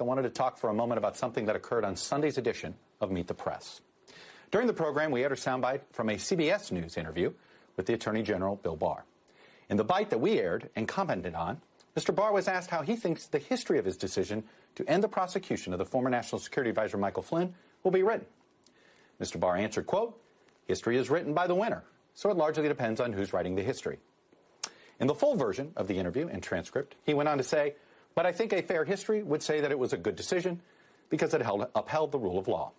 I wanted to talk for a moment about something that occurred on Sunday's edition of Meet the Press. During the program, we aired a soundbite from a CBS News interview with the Attorney General Bill Barr. In the bite that we aired and commented on, Mr. Barr was asked how he thinks the history of his decision to end the prosecution of the former National Security Advisor Michael Flynn will be written. Mr. Barr answered, quote, history is written by the winner, so it largely depends on who's writing the history. In the full version of the interview and transcript, he went on to say, but I think a fair history would say that it was a good decision because it held, upheld the rule of law.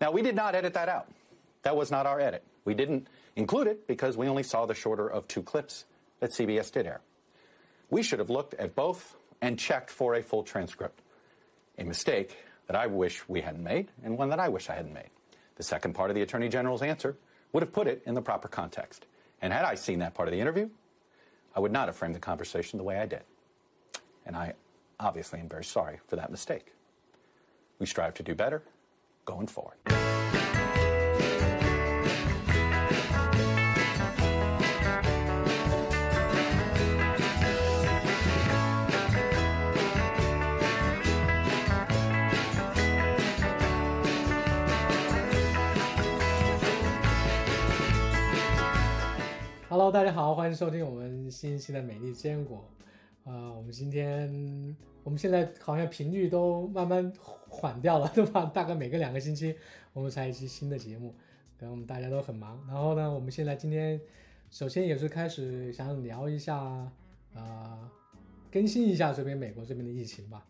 Now, we did not edit that out. That was not our edit. We didn't include it because we only saw the shorter of two clips that CBS did air. We should have looked at both and checked for a full transcript. A mistake that I wish we hadn't made and one that I wish I hadn't made. The second part of the Attorney General's answer would have put it in the proper context. And had I seen that part of the interview, I would not have framed the conversation the way I did And I obviously am very sorry for that mistake. We strive to do better going forward. Hello，大家好，欢迎收听我们新一期的美丽坚果。 啊、我们今天我们现在好像频率都慢慢缓掉了，对吧？大概每个两个星期我们才一期新的节目，可能我们大家都很忙。然后呢，我们现在今天首先也是开始想聊一下，啊，更新一下这边美国这边的疫情吧。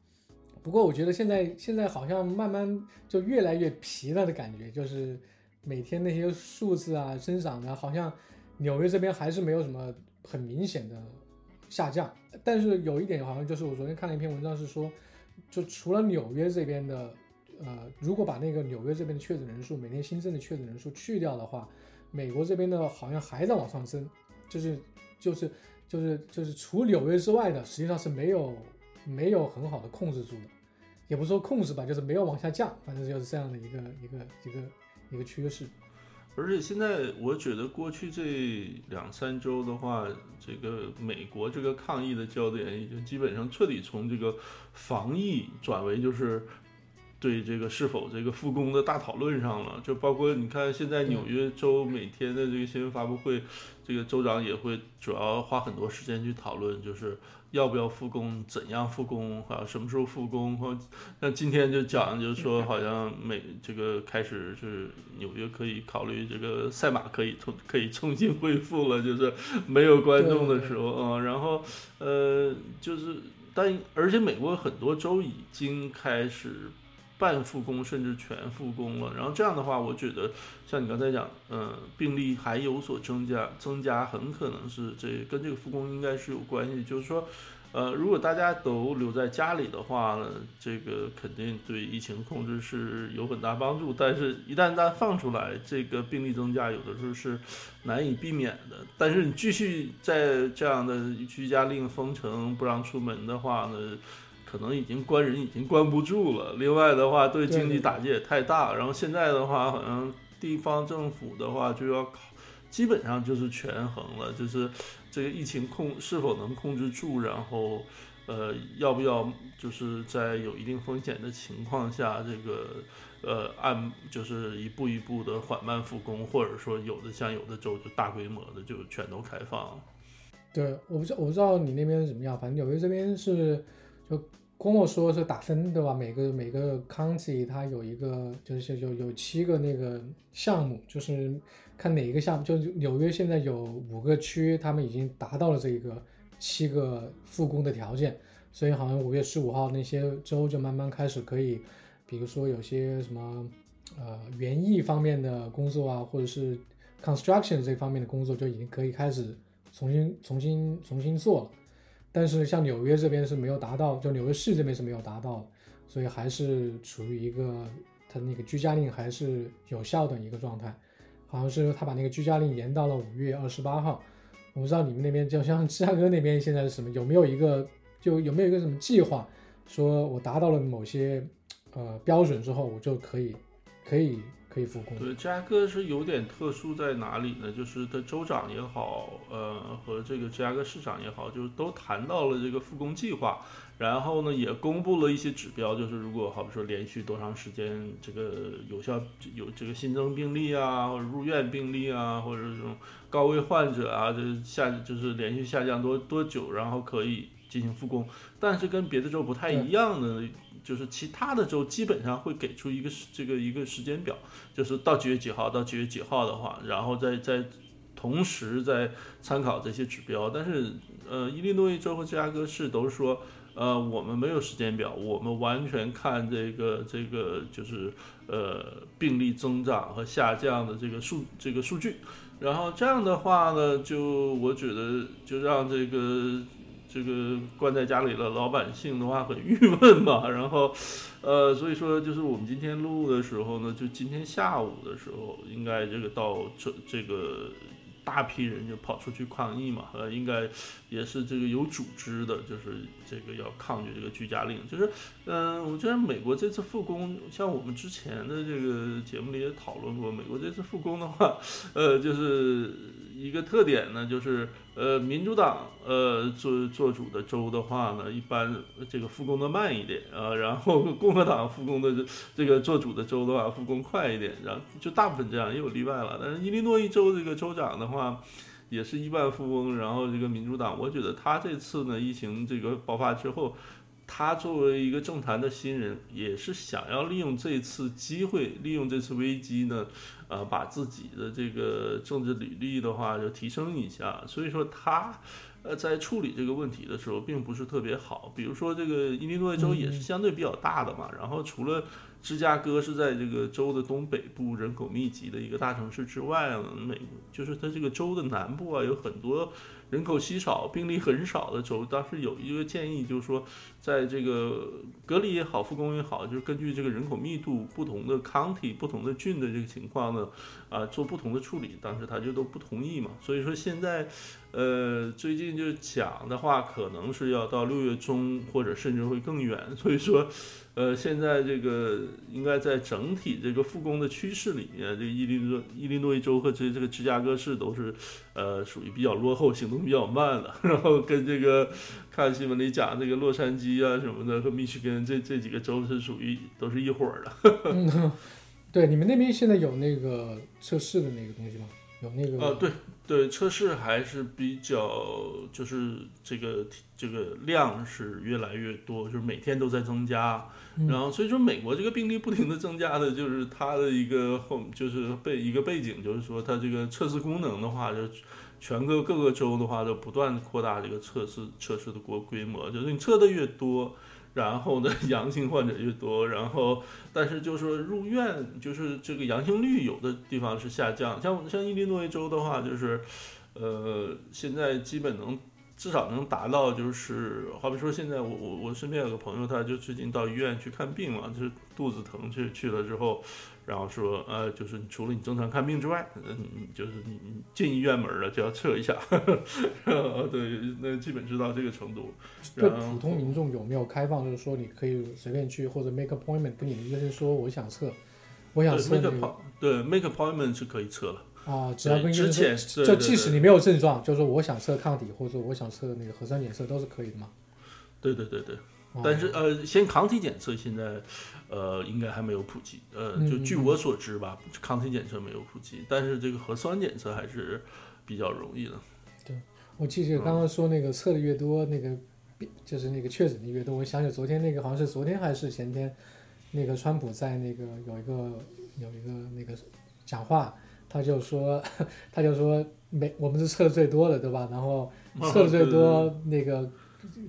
不过我觉得现在现在好像慢慢就越来越疲了的感觉，就是每天那些数字啊增长的，好像纽约这边还是没有什么很明显的下降。但是有一点好像就是我昨天看了一篇文章是说，就除了纽约这边的，呃，如果把那个纽约这边的确诊人数每天新增的确诊人数去掉的话，美国这边的好像还在往上增，就是就是就是就是除纽约之外的，实际上是没有没有很好的控制住的，也不说控制吧，就是没有往下降，反正就是这样的一个一个一个一个趋势。而且现在我觉得过去这两三周的话，这个美国这个抗疫的焦点已经基本上彻底从这个防疫转为就是对这个是否这个复工的大讨论上了。就包括你看现在纽约州每天的这个新闻发布会，这个州长也会主要花很多时间去讨论，就是要不要复工，怎样复工，好像什么时候复工。或那今天就讲，就是说好像美这个开始是纽约可以考虑这个赛马可以重可以重新恢复了，就是没有观众的时候啊、然后呃就是但而且美国很多州已经开始。半复工甚至全复工了，然后这样的话，我觉得像你刚才讲，嗯、病例还有所增加，增加很可能是这跟这个复工应该是有关系。就是说，呃，如果大家都留在家里的话呢，这个肯定对疫情控制是有很大帮助。但是，一旦它放出来，这个病例增加有的时候是难以避免的。但是你继续在这样的居家令封城不让出门的话呢？可能已经关人已经关不住了。另外的话，对经济打击也太大。然后现在的话，好像地方政府的话就要考，基本上就是权衡了，就是这个疫情控是否能控制住，然后呃要不要就是在有一定风险的情况下，这个呃按就是一步一步的缓慢复工，或者说有的像有的州就大规模的就全都开放。对，我不知我不知道你那边怎么样，反正纽约这边是就跟我说是打分对吧？每个每个 county 它有一个就是有有七个那个项目，就是看哪一个项目，就纽约现在有五个区，他们已经达到了这个七个复工的条件，所以好像五月十五号那些州就慢慢开始可以，比如说有些什么呃园艺方面的工作啊，或者是 construction 这方面的工作就已经可以开始重新重新重新做了。但是像纽约这边是没有达到，就纽约市这边是没有达到，所以还是处于一个它那个居家令还是有效的一个状态，好像是他把那个居家令延到了五月二十八号。我不知道你们那边，就像芝加哥那边现在是什么，有没有一个就有没有一个什么计划，说我达到了某些呃标准之后，我就可以可以可以复工。对，芝加哥是有点特殊在哪里呢？就是它州长也好，呃，和这个芝加哥市长也好，就是都谈到了这个复工计划，然后呢，也公布了一些指标，就是如果好比说连续多长时间这个有效有这个新增病例啊，或者入院病例啊，或者这种高危患者啊，这下就是连续下降多多久，然后可以进行复工。但是跟别的州不太一样的，就是其他的州基本上会给出一个这个一个时间表，就是到几月几号到几月几号的话，然后再再同时再参考这些指标。但是呃，伊利诺伊州和芝加哥市都是说，呃，我们没有时间表，我们完全看这个这个就是呃病例增长和下降的这个数这个数据。然后这样的话呢，就我觉得就让这个。这个关在家里的老百姓的话很郁闷嘛，然后，呃，所以说就是我们今天录的时候呢，就今天下午的时候，应该这个到这这个大批人就跑出去抗议嘛，呃，应该也是这个有组织的，就是这个要抗拒这个居家令，就是，嗯，我觉得美国这次复工，像我们之前的这个节目里也讨论过，美国这次复工的话，呃，就是一个特点呢，就是。呃，民主党呃做做主的州的话呢，一般这个复工的慢一点啊，然后共和党复工的这这个做主的州的话，复工快一点，然后就大部分这样，也有例外了。但是伊利诺伊州这个州长的话，也是亿万富翁，然后这个民主党，我觉得他这次呢，疫情这个爆发之后。他作为一个政坛的新人，也是想要利用这次机会，利用这次危机呢，呃，把自己的这个政治履历的话就提升一下。所以说他，呃，在处理这个问题的时候，并不是特别好。比如说这个伊利诺伊州也是相对比较大的嘛，然后除了芝加哥是在这个州的东北部人口密集的一个大城市之外呢，美就是它这个州的南部啊，有很多。人口稀少、病例很少的州，当时有一个建议，就是说，在这个隔离也好、复工也好，就是根据这个人口密度不同的 county、不同的郡的这个情况呢，啊，做不同的处理。当时他就都不同意嘛。所以说现在，呃，最近就讲的话，可能是要到六月中，或者甚至会更远。所以说。呃，现在这个应该在整体这个复工的趋势里面，这个伊利诺伊利诺伊州和这这个芝加哥市都是，呃，属于比较落后、行动比较慢的。然后跟这个看新闻里讲这个洛杉矶啊什么的和密歇根这这几个州是属于都是一伙儿的。嗯，对，你们那边现在有那个测试的那个东西吗？有那个？呃，对。对测试还是比较，就是这个这个量是越来越多，就是每天都在增加。然后所以说美国这个病例不停的增加的，就是它的一个后就是背一个背景，就是说它这个测试功能的话，就全国各个州的话都不断扩大这个测试测试的规规模，就是你测的越多。然后呢，阳性患者越多，然后但是就是说入院，就是这个阳性率有的地方是下降，像像伊利诺伊州的话，就是，呃，现在基本能至少能达到，就是好比说现在我我我身边有个朋友，他就最近到医院去看病嘛，就是肚子疼去去了之后。然后说，呃，就是除了你正常看病之外，嗯，就是你你进医院门了就要测一下，对，那基本知道这个程度。对普通民众有没有开放，就是说你可以随便去或者 make appointment 跟你的医生说我想测，我想测那个。对，make appointment 是可以测了。啊，只要跟医生说，就即使你没有症状，就是说我想测抗体或者我想测那个核酸检测都是可以的嘛。对对对对。但是呃，先抗体检测现在，呃，应该还没有普及。呃，就据我所知吧，抗体检测没有普及，但是这个核酸检测还是比较容易的。对，我记得刚刚说那个测的越多，那个就是那个确诊的越多。我想起昨天那个好像是昨天还是前天，那个川普在那个有一个有一个那个讲话，他就说 他就说没我们是测的最多的，对吧？然后测的最多那个。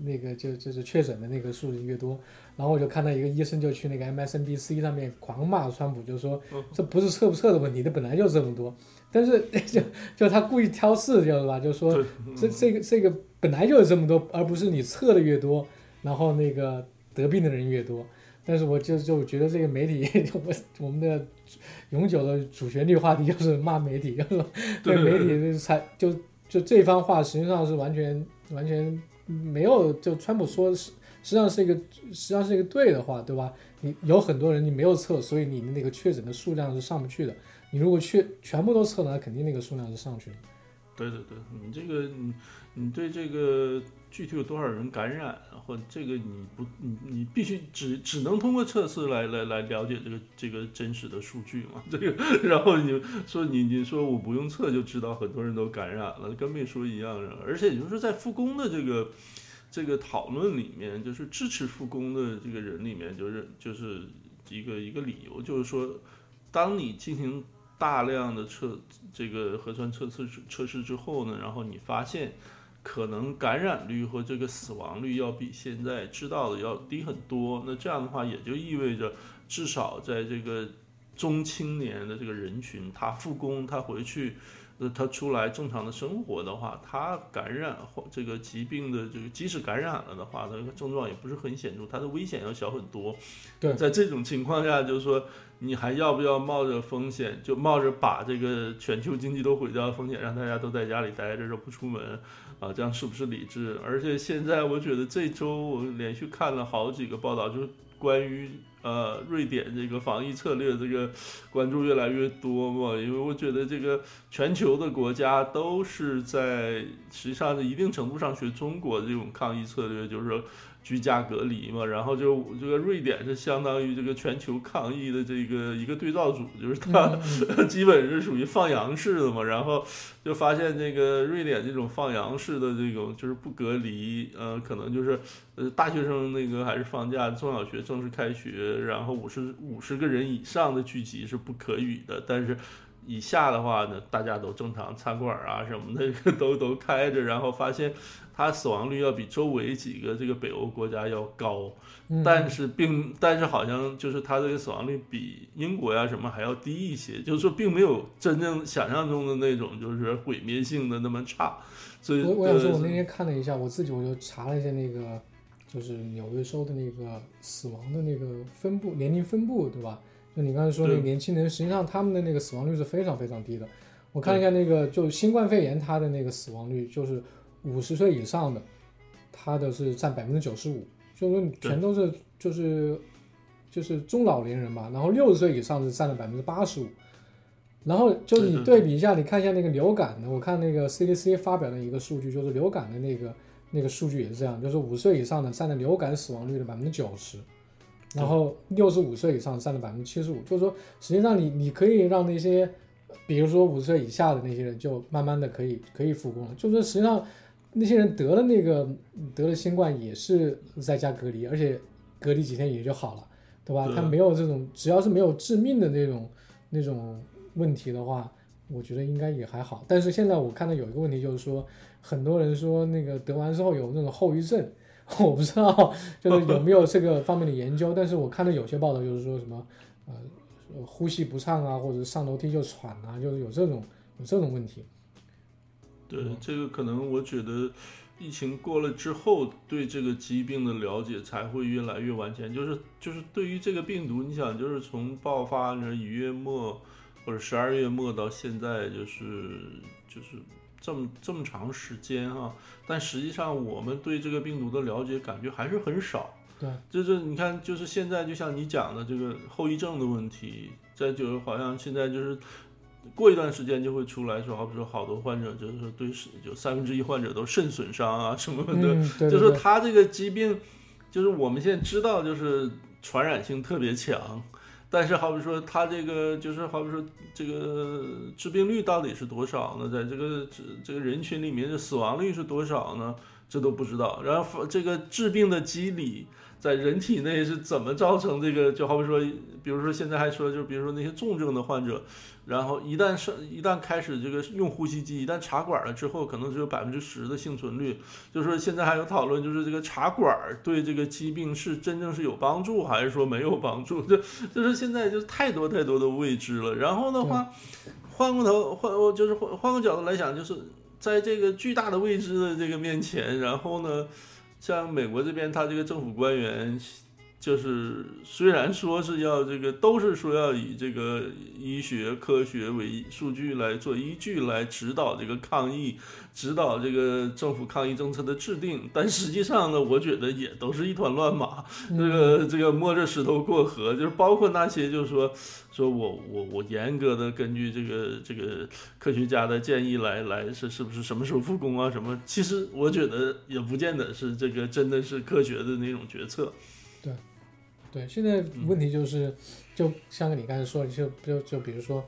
那个就就是确诊的那个数字越多，然后我就看到一个医生就去那个 MSNBC 上面狂骂川普，就说这不是测不测的问题，这本来就这么多。但是 就就他故意挑事，就是吧？就说这这个这个本来就有这么多，而不是你测的越多，然后那个得病的人越多。但是我就就觉得这个媒体，我我们的永久的主旋律话题就是骂媒体，就是对媒体才就就这番话实际上是完全完全。没有，就川普说实实实际上是一个实际上是一个对的话，对吧？你有很多人你没有测，所以你的那个确诊的数量是上不去的。你如果确全部都测了，那肯定那个数量是上去的。对对对，你这个你对这个具体有多少人感染，或这个你不你你必须只只能通过测试来来来了解这个这个真实的数据嘛？这个然后你说你你说我不用测就知道很多人都感染了，跟没说一样。而且就是在复工的这个这个讨论里面，就是支持复工的这个人里面，就是就是一个一个理由，就是说当你进行。大量的测这个核酸测试测试之后呢，然后你发现可能感染率和这个死亡率要比现在知道的要低很多。那这样的话，也就意味着至少在这个中青年的这个人群，他复工，他回去。那他出来正常的生活的话，他感染或这个疾病的这个，即使感染了的话，他症状也不是很显著，他的危险要小很多。对，在这种情况下，就是说，你还要不要冒着风险，就冒着把这个全球经济都毁掉的风险，让大家都在家里待着，不出门啊？这样是不是理智？而且现在我觉得这周我连续看了好几个报道，就是关于。呃，瑞典这个防疫策略，这个关注越来越多嘛？因为我觉得这个全球的国家都是在实际上是一定程度上学中国这种抗疫策略，就是。居家隔离嘛，然后就这个瑞典是相当于这个全球抗疫的这个一个对照组，就是它 基本是属于放羊式的嘛，然后就发现这个瑞典这种放羊式的这种就是不隔离，呃，可能就是呃大学生那个还是放假，中小学正式开学，然后五十五十个人以上的聚集是不可以的，但是以下的话呢，大家都正常餐馆啊什么的 都都开着，然后发现。它死亡率要比周围几个这个北欧国家要高，但是并但是好像就是它这个死亡率比英国呀什么还要低一些，就是说并没有真正想象中的那种就是毁灭性的那么差。所以，我我想说，我那天看了一下，我自己我就查了一下那个就是纽约州的那个死亡的那个分布年龄分布，对吧？就你刚才说那个年轻人，实际上他们的那个死亡率是非常非常低的。我看一下那个就新冠肺炎它的那个死亡率就是。五十岁以上的，他的是占百分之九十五，就是说全都是就是就是中老年人嘛，然后六十岁以上是占了百分之八十五，然后就你对比一下，你看一下那个流感的，我看那个 CDC 发表的一个数据，就是流感的那个那个数据也是这样，就是五岁以上的占了流感死亡率的百分之九十，然后六十五岁以上占了百分之七十五，就是说实际上你你可以让那些比如说五十岁以下的那些人就慢慢的可以可以复工了，就是说实际上。那些人得了那个得了新冠也是在家隔离，而且隔离几天也就好了，对吧？他没有这种，只要是没有致命的那种那种问题的话，我觉得应该也还好。但是现在我看到有一个问题，就是说很多人说那个得完之后有那种后遗症，我不知道就是有没有这个方面的研究。但是我看到有些报道就是说什么呃呼吸不畅啊，或者上楼梯就喘啊，就是有这种有这种问题。对这个可能，我觉得疫情过了之后，对这个疾病的了解才会越来越完全。就是就是对于这个病毒，你想，就是从爆发那一月末或者十二月末到现在，就是就是这么这么长时间哈。但实际上，我们对这个病毒的了解感觉还是很少。对，就是你看，就是现在就像你讲的这个后遗症的问题，再就是好像现在就是。过一段时间就会出来说，好比说好多患者就是说对就三分之一患者都肾损伤啊什么的，就说他这个疾病，就是我们现在知道就是传染性特别强，但是好比说他这个就是好比说这个致病率到底是多少呢？在这个这这个人群里面的死亡率是多少呢？这都不知道。然后这个治病的机理。在人体内是怎么造成这个？就好比说，比如说现在还说，就比如说那些重症的患者，然后一旦是一旦开始这个用呼吸机，一旦插管了之后，可能只有百分之十的幸存率。就是说现在还有讨论，就是这个插管对这个疾病是真正是有帮助，还是说没有帮助？就就是现在就太多太多的未知了。然后的话，换过头换就是换换个角度来讲，就是在这个巨大的未知的这个面前，然后呢？像美国这边，他这个政府官员就是虽然说是要这个，都是说要以这个医学科学为数据来做依据来指导这个抗疫，指导这个政府抗疫政策的制定，但实际上呢，我觉得也都是一团乱麻，这个这个摸着石头过河，就是包括那些就是说说我我我严格的根据这个这个科学家的建议来来是是不是什么时候复工啊什么，其实我觉得也不见得是这个真的是科学的那种决策。对，对现在问题就是，就像你刚才说，就就就比如说，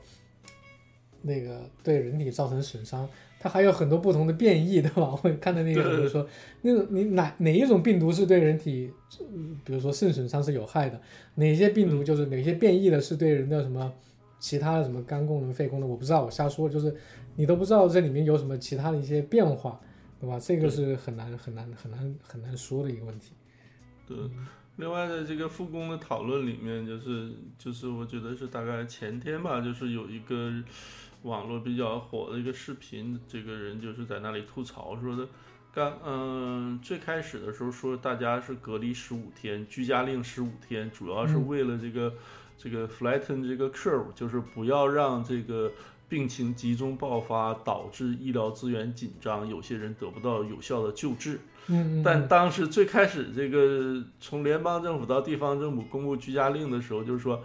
那个对人体造成损伤，它还有很多不同的变异，对吧？我看到那个就是说，那个你哪哪一种病毒是对人体，比如说肾损伤是有害的，哪些病毒就是哪些变异的是对人的什么其他的什么肝功能、肺功能，我不知道，我瞎说，就是你都不知道这里面有什么其他的一些变化，对吧？这个是很难很难很难很难说的一个问题。对。另外，在这个复工的讨论里面，就是就是我觉得是大概前天吧，就是有一个网络比较火的一个视频，这个人就是在那里吐槽说的，刚嗯最开始的时候说大家是隔离十五天，居家令十五天，主要是为了这个这个 flatten 这个 curve，就是不要让这个病情集中爆发，导致医疗资源紧张，有些人得不到有效的救治。嗯，但当时最开始这个从联邦政府到地方政府公布居家令的时候，就是说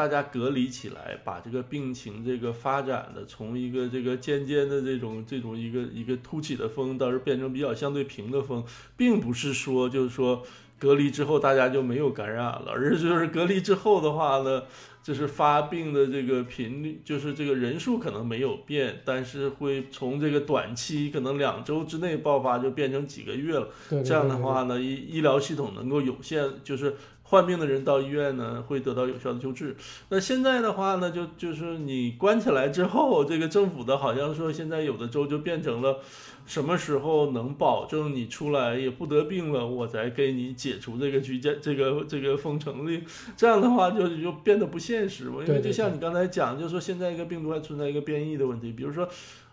大家隔离起来，把这个病情这个发展的从一个这个尖尖的这种这种一个一个凸起的峰，倒是变成比较相对平的峰，并不是说就是说隔离之后大家就没有感染了，而是就是隔离之后的话呢。就是发病的这个频率，就是这个人数可能没有变，但是会从这个短期可能两周之内爆发，就变成几个月了。这样的话呢，医医疗系统能够有限，就是患病的人到医院呢会得到有效的救治。那现在的话呢，就就是你关起来之后，这个政府的好像说现在有的州就变成了。什么时候能保证你出来也不得病了，我再给你解除这个居家这个这个封城令？这样的话就就变得不现实嘛。因为就像你刚才讲，就是说现在一个病毒还存在一个变异的问题，比如说。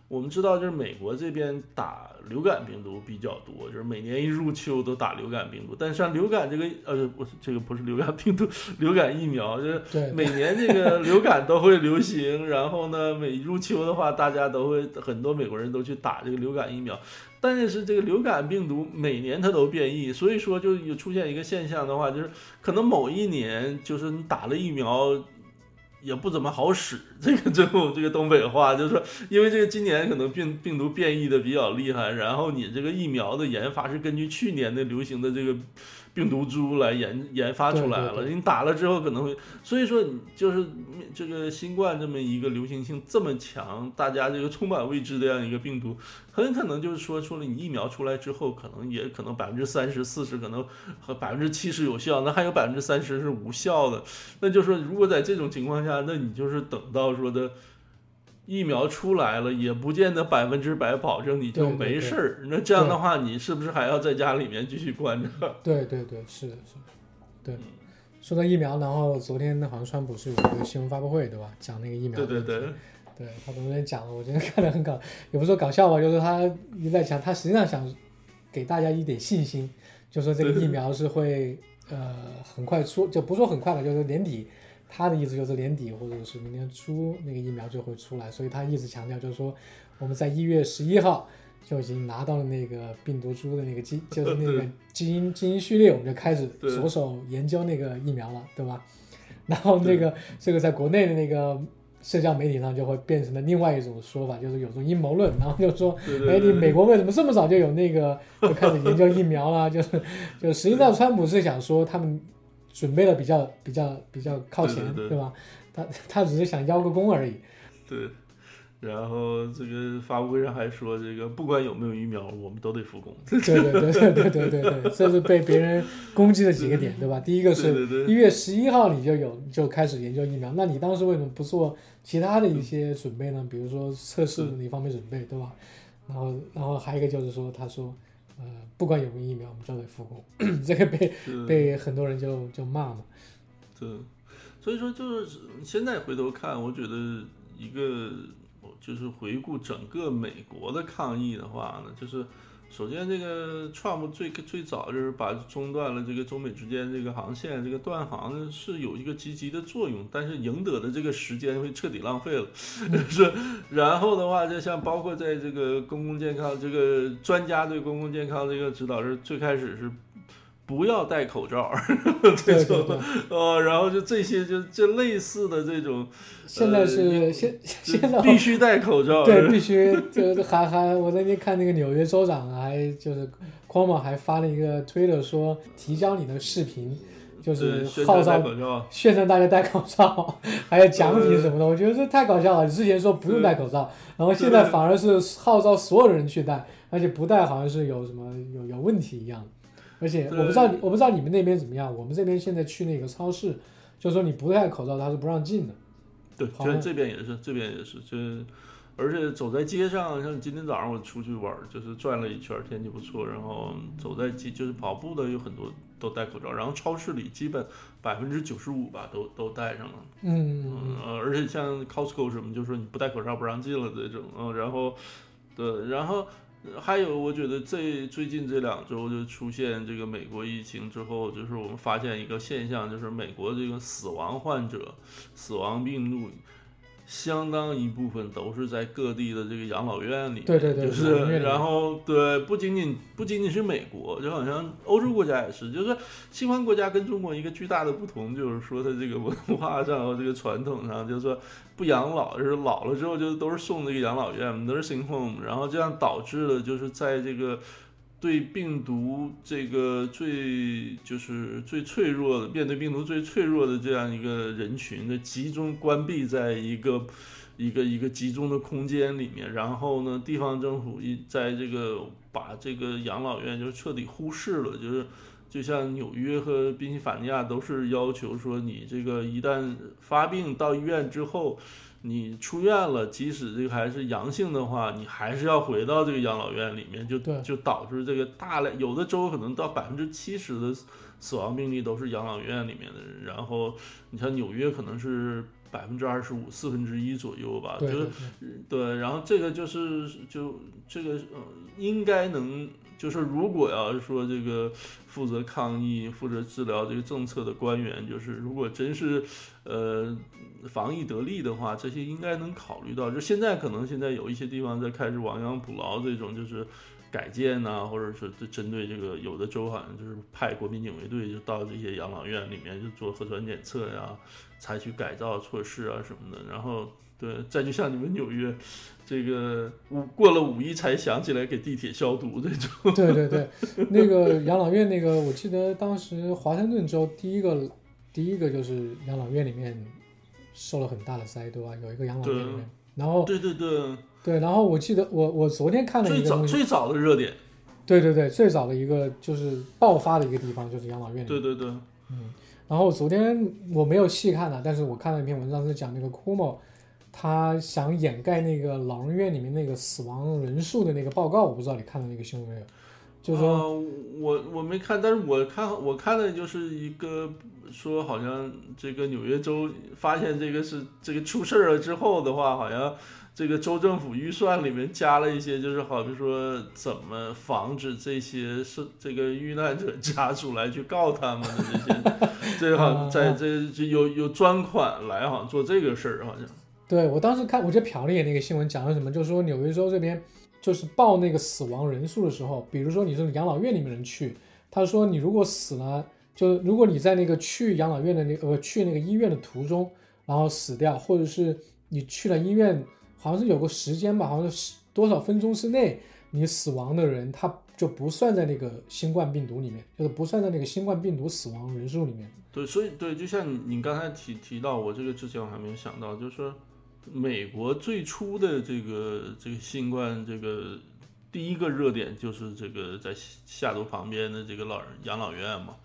我们知道，就是美国这边打流感病毒比较多，就是每年一入秋都打流感病毒。但是像流感这个，呃，不是这个不是流感病毒，流感疫苗，就是每年这个 流感都会流行。然后呢，每入秋的话，大家都会很多美国人都去打这个流感疫苗。但是这个流感病毒每年它都变异，所以说就有出现一个现象的话，就是可能某一年就是你打了疫苗。也不怎么好使，这个最后这个东北话就是说，因为这个今年可能病病毒变异的比较厉害，然后你这个疫苗的研发是根据去年的流行的这个。病毒株来研研发出来了，你打了之后可能会，所以说就是这个新冠这么一个流行性这么强，大家这个充满未知的这样一个病毒，很可能就是说，出了你疫苗出来之后，可能也可能百分之三十、四十可能和百分之七十有效，那还有百分之三十是无效的，那就是说，如果在这种情况下，那你就是等到说的。疫苗出来了，也不见得百分之百保证你就没事儿。那这样的话，你是不是还要在家里面继续关着？对对对，是的，是的。对，说到疫苗，然后昨天好像川普是有一个新闻发布会，对吧？讲那个疫苗。对对对。对他昨天讲了，我觉得看得很搞，也不说搞笑吧，就是他一直在讲，他实际上想给大家一点信心，就说这个疫苗是会呃很快出，就不说很快吧，就是年底。他的意思就是年底或者是明年初那个疫苗就会出来，所以他一直强调就是说我们在一月十一号就已经拿到了那个病毒株的那个基，就是那个基因基因序列，我们就开始着手研究那个疫苗了，对吧？然后那个这个在国内的那个社交媒体上就会变成了另外一种说法，就是有种阴谋论，然后就说，哎，你美国为什么这么早就有那个就开始研究疫苗了？就是 就实际上川普是想说他们。准备的比较比较比较靠前，对吧？他他只是想邀个功而已。对，然后这个发布会上还说，这个不管有没有疫苗，我们都得复工。对对对对对对对对，这是被别人攻击的几个点，对吧？第一个是一月十一号你就有就开始研究疫苗，那你当时为什么不做其他的一些准备呢？比如说测试哪方面准备，对吧？然后然后还有一个就是说，他说。呃，不管有没有疫苗，我们就得复工，这个被被很多人就就骂嘛。对，所以说就是现在回头看，我觉得一个就是回顾整个美国的抗疫的话呢，就是首先，这个 Trump 最最早就是把中断了这个中美之间这个航线，这个断航是有一个积极的作用，但是赢得的这个时间会彻底浪费了，是。然后的话，就像包括在这个公共健康，这个专家对公共健康这个指导是最开始是。不要戴口罩，这种呃，然后就这些，就就类似的这种，现在是现现在必须戴口罩，对，必须就还还我那天看那个纽约州长还就是 Cuomo 还发了一个推特说提交你的视频，就是号召宣传大家戴口罩，还有奖品什么的，我觉得这太搞笑了。之前说不用戴口罩，然后现在反而是号召所有人去戴，而且不戴好像是有什么有有问题一样。而且我不知道你，我不知道你们那边怎么样。我们这边现在去那个超市，就说你不戴口罩，他是不让进的。对，这这边也是，这边也是。就而且走在街上，像今天早上我出去玩，就是转了一圈，天气不错。然后走在街，就是跑步的有很多都戴口罩。然后超市里基本百分之九十五吧，都都戴上了。嗯。呃，而且像 Costco 什么，就说你不戴口罩不让进了这种。嗯，然后，对，然后。还有，我觉得这最近这两周就出现这个美国疫情之后，就是我们发现一个现象，就是美国这个死亡患者、死亡病例。相当一部分都是在各地的这个养老院里，对对对，就是，然后对，不仅仅不仅仅是美国，就好像欧洲国家也是，就是西方国家跟中国一个巨大的不同，就是说它这个文化上和这个传统上，就是说不养老，就是老了之后就都是送这个养老院 nursing home，然后这样导致了就是在这个。对病毒这个最就是最脆弱的，面对病毒最脆弱的这样一个人群的集中关闭在一个一个一个集中的空间里面，然后呢，地方政府一在这个把这个养老院就彻底忽视了，就是就像纽约和宾夕法尼亚都是要求说，你这个一旦发病到医院之后。你出院了，即使这个还是阳性的话，你还是要回到这个养老院里面，就就导致这个大量有的州可能到百分之七十的死亡病例都是养老院里面的人。然后你像纽约可能是百分之二十五，四分之一左右吧，就是对。然后这个就是就这个呃，应该能就是如果要是说这个负责抗疫、负责治疗这个政策的官员，就是如果真是呃。防疫得力的话，这些应该能考虑到。就现在可能现在有一些地方在开始亡羊补牢，这种就是改建呐，或者是针对这个有的州好像就是派国民警卫队就到这些养老院里面就做核酸检测呀，采取改造措施啊什么的。然后对，再就像你们纽约，这个五过了五一才想起来给地铁消毒这种。对对对，那个养老院那个，我记得当时华盛顿州第一个第一个就是养老院里面。受了很大的灾，对吧？有一个养老院里面，然后对对对对，然后我记得我我昨天看了一个最早的热点，对对对，最早的一个就是爆发的一个地方就是养老院里，对对对，嗯，然后昨天我没有细看了，但是我看了一篇文章是讲那个 Cuomo，他想掩盖那个老人院里面那个死亡人数的那个报告，我不知道你看到那个新闻没有？就是说，我我没看，但是我看我看的就是一个。说好像这个纽约州发现这个是这个出事儿了之后的话，好像这个州政府预算里面加了一些，就是好比说怎么防止这些是这个遇难者家属来去告他们这些，这好像在这就有有专款来好像做这个事儿，好像。对我当时看，我就瞟了一眼那个新闻，讲了什么，就是说纽约州这边就是报那个死亡人数的时候，比如说你是养老院里面人去，他说你如果死了。就如果你在那个去养老院的那呃去那个医院的途中，然后死掉，或者是你去了医院，好像是有个时间吧，好像是多少分钟之内你死亡的人，他就不算在那个新冠病毒里面，就是不算在那个新冠病毒死亡人数里面。对，所以对，就像你你刚才提提到我这个之前我还没有想到，就是说美国最初的这个这个新冠这个第一个热点就是这个在下毒旁边的这个老人养老院嘛。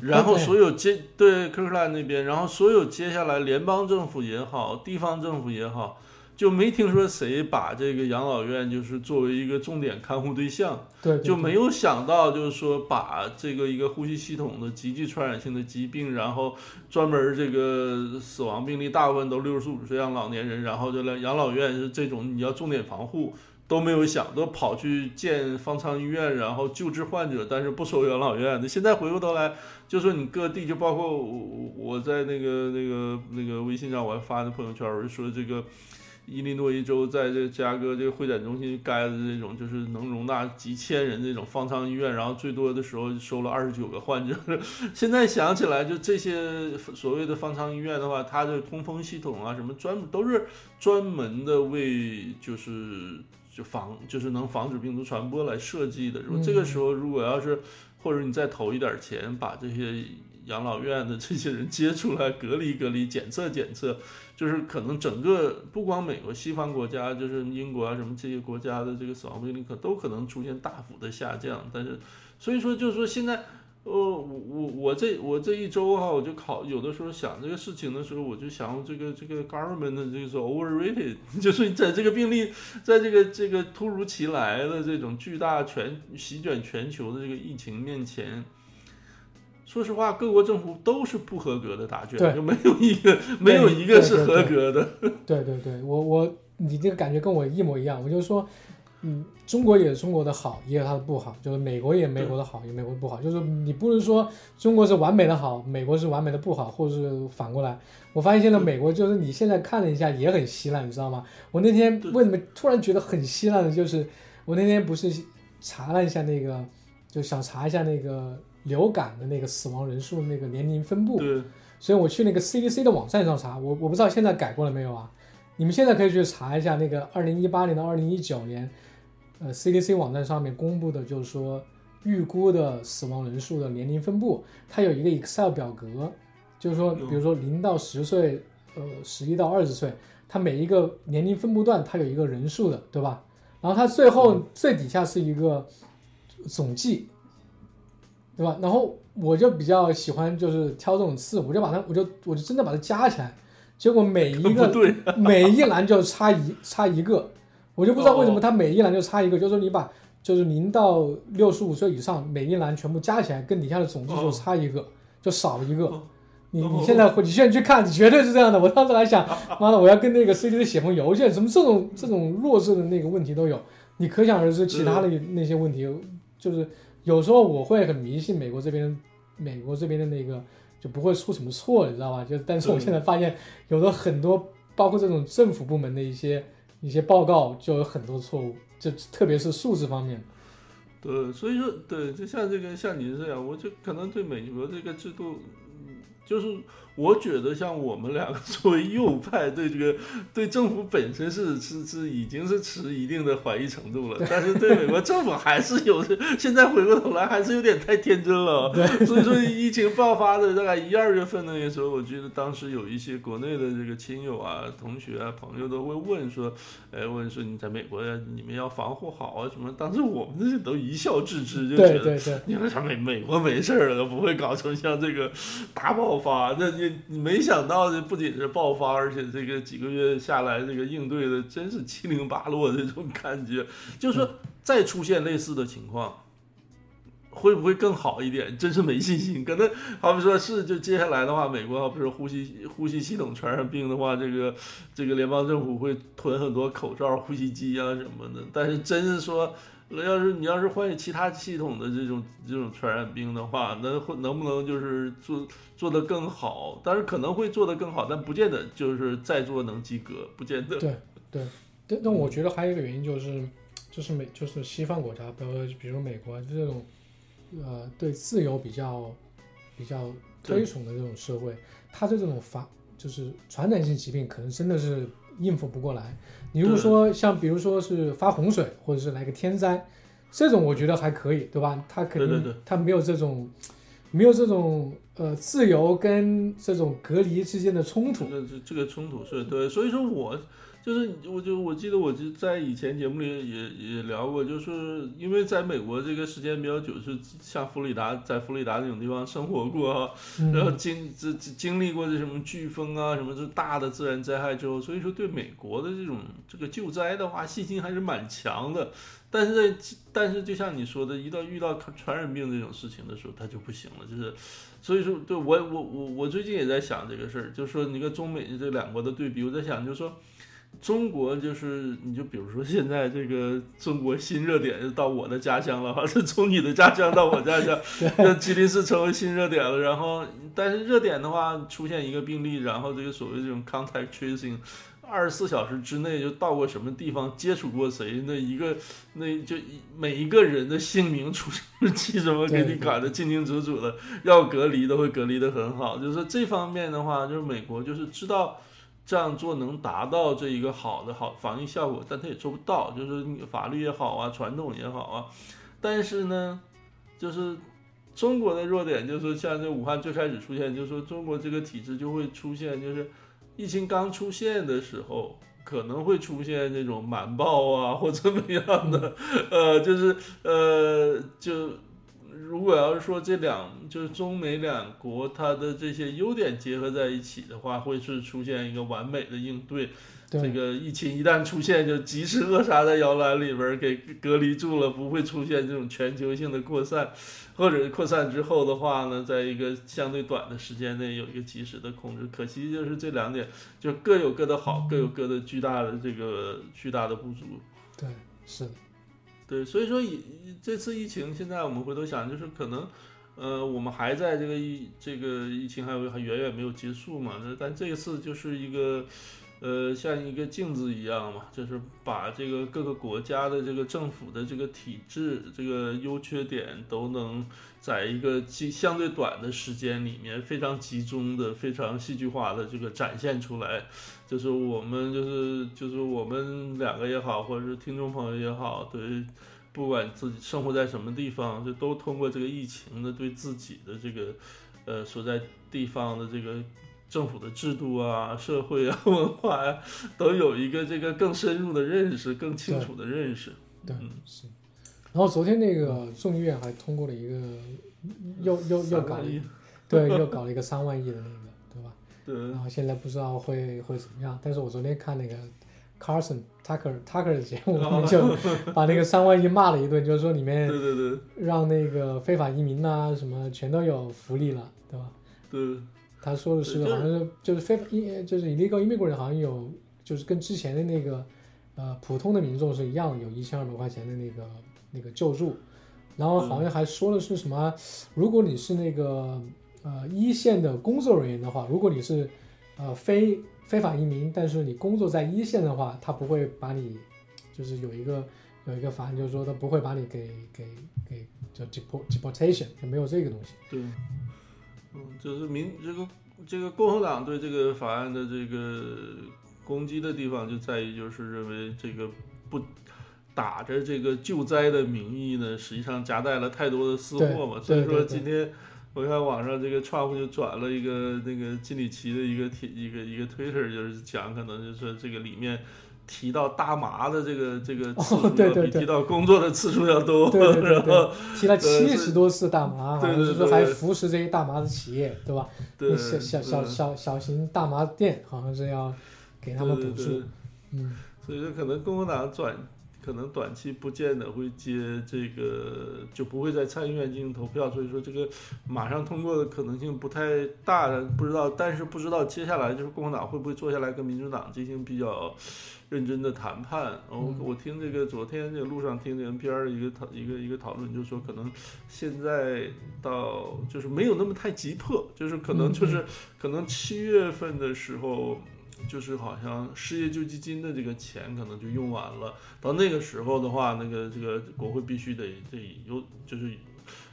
然后所有接对科克兰那边，然后所有接下来联邦政府也好，地方政府也好，就没听说谁把这个养老院就是作为一个重点看护对象，对，就没有想到就是说把这个一个呼吸系统的极具传染性的疾病，然后专门这个死亡病例大部分都六十五岁让老年人，然后就来养老院是这种你要重点防护。都没有想，都跑去建方舱医院，然后救治患者，但是不收养老院。那现在回过头来，就说你各地，就包括我我在那个那个那个微信上我还发的朋友圈，我就说这个。伊利诺伊州在这芝加哥这个会展中心盖的这种，就是能容纳几千人这种方舱医院，然后最多的时候收了二十九个患者。现在想起来，就这些所谓的方舱医院的话，它的通风系统啊，什么专都是专门的为就是就防就是能防止病毒传播来设计的。如果这个时候如果要是或者你再投一点钱，把这些养老院的这些人接出来隔离隔离，检测检测。就是可能整个不光美国西方国家，就是英国啊什么这些国家的这个死亡病例可都可能出现大幅的下降。但是，所以说就是说现在，呃，我我我这我这一周哈，我就考有的时候想这个事情的时候，我就想这个这个 government 的这个是 overrated，就是在这个病例在这个这个突如其来的这种巨大全席卷全球的这个疫情面前。说实话，各国政府都是不合格的答卷，就没有一个没有一个是合格的。对对对，我我你这个感觉跟我一模一样。我就说，嗯，中国也有中国的好，也有它的不好；就是美国也有美国的好，也有美国的不好。就是你不能说中国是完美的好，美国是完美的不好，或者是反过来。我发现现在美国就是你现在看了一下也很稀烂，你知道吗？我那天为什么突然觉得很稀烂的，就是我那天不是查了一下那个，就想查一下那个。流感的那个死亡人数那个年龄分布，对，所以我去那个 CDC 的网站上查，我我不知道现在改过了没有啊？你们现在可以去查一下那个二零一八年到二零一九年，呃，CDC 网站上面公布的，就是说预估的死亡人数的年龄分布，它有一个 Excel 表格，就是说，比如说零到十岁，呃，十一到二十岁，它每一个年龄分布段它有一个人数的，对吧？然后它最后最底下是一个总计。对吧？然后我就比较喜欢就是挑这种刺，我就把它，我就我就真的把它加起来，结果每一个每一栏就差一差一个，我就不知道为什么它每一栏就差一个，就是说你把就是零到六十五岁以上每一栏全部加起来，跟底下的总计就差一个，就少一个。你你现在回你现在去看，绝对是这样的。我当时还想，妈的，我要跟那个 C D 写封邮件，什么这种这种弱智的那个问题都有，你可想而知其他的那些问题就是。有时候我会很迷信美国这边，美国这边的那个就不会出什么错，你知道吧？就但是我现在发现，有的很多包括这种政府部门的一些一些报告就有很多错误，就特别是数字方面。对，所以说对，就像这个像你这样，我就可能对美国这个制度，就是。我觉得像我们两个 作为右派，对这个对政府本身是是是已经是持一定的怀疑程度了，但是对美国政府还是有，现在回过头来还是有点太天真了。所以说疫情爆发的大概一二月份那个时候，我记得当时有一些国内的这个亲友啊、同学啊、朋友都会问说，哎，问说你在美国你们要防护好啊什么？当时我们这都一笑置之，就觉得你们他美美国没事儿了，不会搞成像这个大爆发，那你。没想到这不仅是爆发，而且这个几个月下来，这个应对的真是七零八落这种感觉。就是说，再出现类似的情况，会不会更好一点？真是没信心。可能好比说是，就接下来的话，美国好比说呼吸呼吸系统传染病的话，这个这个联邦政府会囤很多口罩、呼吸机啊什么的。但是真是说。那要是你要是换其他系统的这种这种传染病的话，那会能不能就是做做得更好？但是可能会做得更好，但不见得就是在做能及格，不见得。对对，但但我觉得还有一个原因就是，就是美就是西方国家，比如比如美国这种，呃，对自由比较比较推崇的这种社会，它对这种发就是传染性疾病可能真的是应付不过来。你如果说像比如说是发洪水，或者是来个天灾，这种我觉得还可以，对吧？他肯定他没有这种，没有这种呃自由跟这种隔离之间的冲突。这这这个冲突是对，所以说我。就是，我就我记得，我就在以前节目里也也聊过，就是因为在美国这个时间比较久，是像佛罗里达，在佛罗里达这种地方生活过，然后经这经历过这什么飓风啊，什么这大的自然灾害之后，所以说对美国的这种这个救灾的话，信心还是蛮强的。但是在但是就像你说的，一到遇到传染病这种事情的时候，他就不行了。就是，所以说，对我我我我最近也在想这个事儿，就是说你跟中美这两国的对比，我在想，就是说。中国就是，你就比如说现在这个中国新热点就到我的家乡了，哈，是从你的家乡到我家乡，那吉林市成为新热点了。然后，但是热点的话出现一个病例，然后这个所谓这种 contact tracing，二十四小时之内就到过什么地方，接触过谁，那一个那就一每一个人的姓名、出生日期什么给你赶的清清楚楚的，要隔离都会隔离的很好。就是这方面的话，就是美国就是知道。这样做能达到这一个好的好防疫效果，但他也做不到，就是法律也好啊，传统也好啊，但是呢，就是中国的弱点就是像这武汉最开始出现，就是说中国这个体制就会出现，就是疫情刚出现的时候。可能会出现这种瞒报啊，或怎么样的，呃，就是呃，就如果要是说这两就是中美两国它的这些优点结合在一起的话，会是出现一个完美的应对。这个疫情一旦出现，就及时扼杀在摇篮里边儿，给隔离住了，不会出现这种全球性的扩散，或者扩散之后的话呢，在一个相对短的时间内有一个及时的控制。可惜就是这两点，就各有各的好，各有各的巨大的这个巨大的不足。对，是的，对，所以说以这次疫情，现在我们回头想，就是可能，呃，我们还在这个疫这个疫情还有还远远没有结束嘛，那但这一次就是一个，呃，像一个镜子一样嘛，就是把这个各个国家的这个政府的这个体制、这个优缺点都能在一个相对短的时间里面非常集中的、非常戏剧化的这个展现出来。就是我们就是就是我们两个也好，或者是听众朋友也好，对，不管自己生活在什么地方，就都通过这个疫情的对自己的这个呃所在地方的这个政府的制度啊、社会啊、文化呀、都有一个这个更深入的认识、更清楚的认识。对嗯是。然后昨天那个众议院还通过了一个又又又搞了一对又搞了一个三万亿的那个然后现在不知道会会怎么样，但是我昨天看那个 Carson Tucker Tucker 的节目，他们就 把那个三万亿骂了一顿，就是说里面对对对。让那个非法移民呐、什么全都有福利了，对吧？对。他说的是好像是就是非法一就是 illegal immigrant 好像有就是跟之前的那个呃普通的民众是一样，有一千二百块钱的那个那个救助，然后好像还说的是什么，如果你是那个呃一线的工作人员的话，如果你是呃非非法移民，但是你工作在一线的话，他不会把你就是有一个有一个法案，就是说他不会把你给给给叫 deport deportation，就没有这个东西。对，嗯，就是民这个这个共和党对这个法案的这个攻击的地方就在于，就是认为这个不打着这个救灾的名义呢，实际上夹带了太多的私货嘛。所以说今天我看网上这个 Trump 就转了一个那个金里奇的一个贴一个一个 Twitter，就是讲可能就是这个里面。提到大麻的这个这个提到工作的次数要多，然后提了呃七十多次大麻，好对像是还扶持这些大麻的企业，对吧？对小小小小小型大麻店好像是要给他们补助嗯，所以说可能共和党转，可能短期不见得会接这个，就不会在参议院进行投票，所以说这个马上通过的可能性不太大，不知道，但是不知道接下来就是共和党会不会坐下来跟民主党进行比较认真的谈判。我、嗯我听这个昨天这个路上听这个 NPR 的一个讨一个一个讨论，就是说可能现在到就是没有那么太急迫，就是可能就是、可能七月份的时候。就是好像失业救济金的这个钱可能就用完了，到那个时候的话，那个这个国会必须得得有就是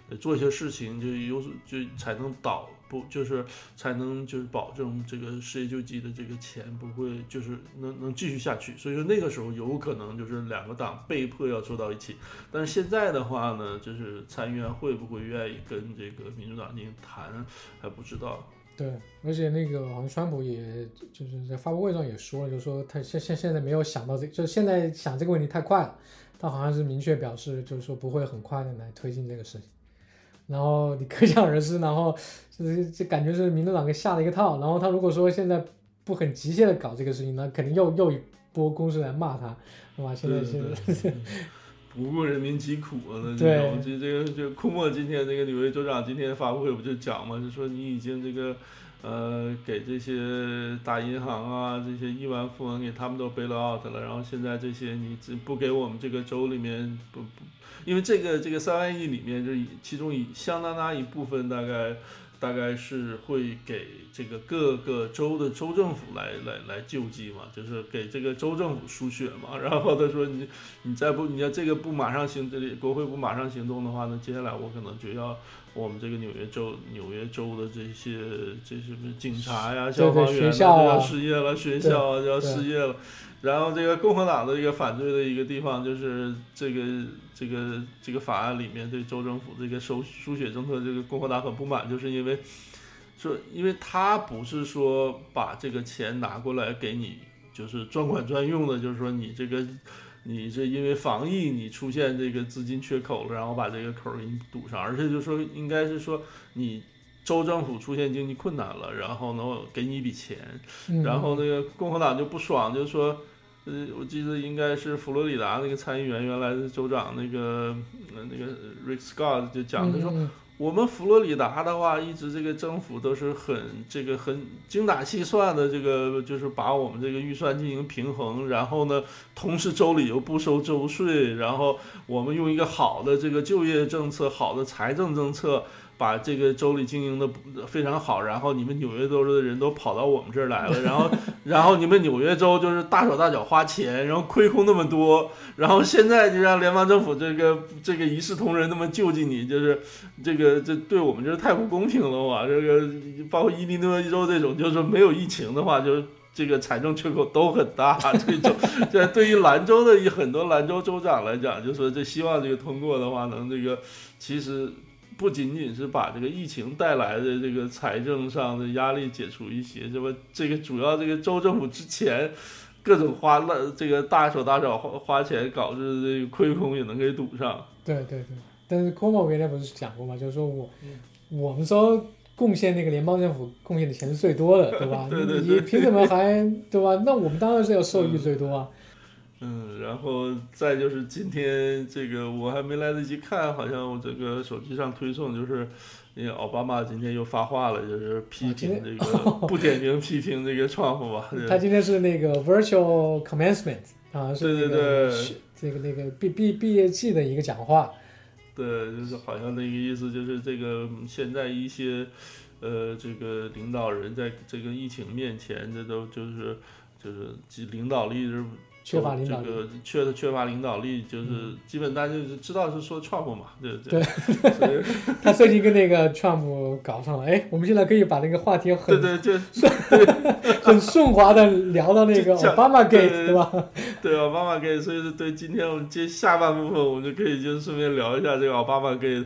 得做一些事情，就有就才能导不就是才能就是保证这个失业救济的这个钱不会就是能能继续下去。所以说那个时候有可能就是两个党被迫要坐到一起，但是现在的话呢，就是参议院会不会愿意跟这个民主党进行谈还不知道。对，而且那个好像川普也就是在发布会上也说了，就是说他现现现在没有想到这，就是现在想这个问题太快了，他好像是明确表示，就是说不会很快的来推进这个事情。然后你可想而知，然后就是这感觉是民主党给下了一个套，然后他如果说现在不很急切的搞这个事情，那肯定又又一波攻势来骂他，是吧？现在现在 不顾人民疾苦啊！那对这种这这个这库莫今天这个纽约州长今天发布会不就讲嘛，就说你已经这个呃，给这些大银行啊，这些亿万富翁给他们都 bail out 了，然后现在这些你只不给我们这个州里面不不，因为这个这个三万亿里面，就其中一相当大一部分大概。大概是会给这个各个州的州政府来来来救济嘛，就是给这个州政府输血嘛。然后他说你你再不你要这个不马上行，这里国会不马上行动的话那，接下来我可能就要我们这个纽约州纽约州的这些这些警察呀、消防员都要失业了，学校啊就要失业了。然后这个共和党的一个反对的一个地方就是这个这个这个法案里面对州政府这个收输血政策，这个共和党很不满，就是因为说，因为他不是说把这个钱拿过来给你，就是专款专用的，就是说你这个你这因为防疫你出现这个资金缺口了，然后把这个口给你堵上，而且就说应该是说你。州政府出现经济困难了，然后呢，给你一笔钱，然后那个共和党就不爽，就说，呃，我记得应该是佛罗里达那个参议员，原来的州长那个那个 Rick Scott 就讲，他说，我们佛罗里达的话，一直这个政府都是很这个很精打细算的，这个就是把我们这个预算进行平衡，然后呢，同时州里又不收州税，然后我们用一个好的这个就业政策，好的财政政策。把这个州里经营的非常好，然后你们纽约州的人都跑到我们这儿来了，然后，然后你们纽约州就是大手大脚花钱，然后亏空那么多，然后现在就让联邦政府这个这个一视同仁那么救济你，就是这个这对我们就是太不公平了嘛？这个包括伊利诺伊州这种，就是没有疫情的话，就是这个财政缺口都很大。这种这对于兰州的很多兰州州长来讲，就说这希望这个通过的话，能这个其实。不仅仅是把这个疫情带来的这个财政上的压力解除一些，这不这个主要这个州政府之前各种花了这个大手大脚花花钱，导致这个亏空也能给堵上。对对对，但是 Como 原来不是讲过吗？就是说我我们说贡献那个联邦政府贡献的钱是最多的，对吧？对对对。你凭什么还对吧？那我们当然是要受益最多啊。嗯，然后再就是今天这个我还没来得及看，好像我这个手机上推送就是，那个奥巴马今天又发话了，就是批评这个不点名批评这个创普吧。他今天是那个 virtual commencement 啊，是对对对，这个那个毕毕毕业季的一个讲话。对，就是好像那个意思，就是这个现在一些呃这个领导人在这个疫情面前，这都就是就是领导力是。缺乏领导力，缺缺乏领导力，就是基本大家就是知道是说 Trump 嘛，对对。对，他最近跟那个 Trump 搞上了，哎，我们现在可以把那个话题很对对就很顺滑的聊到那个奥巴马 Gate，对吧？对，Obama Gate，所以是对今天我们接下半部分，我们就可以就顺便聊一下这个奥巴马 Gate，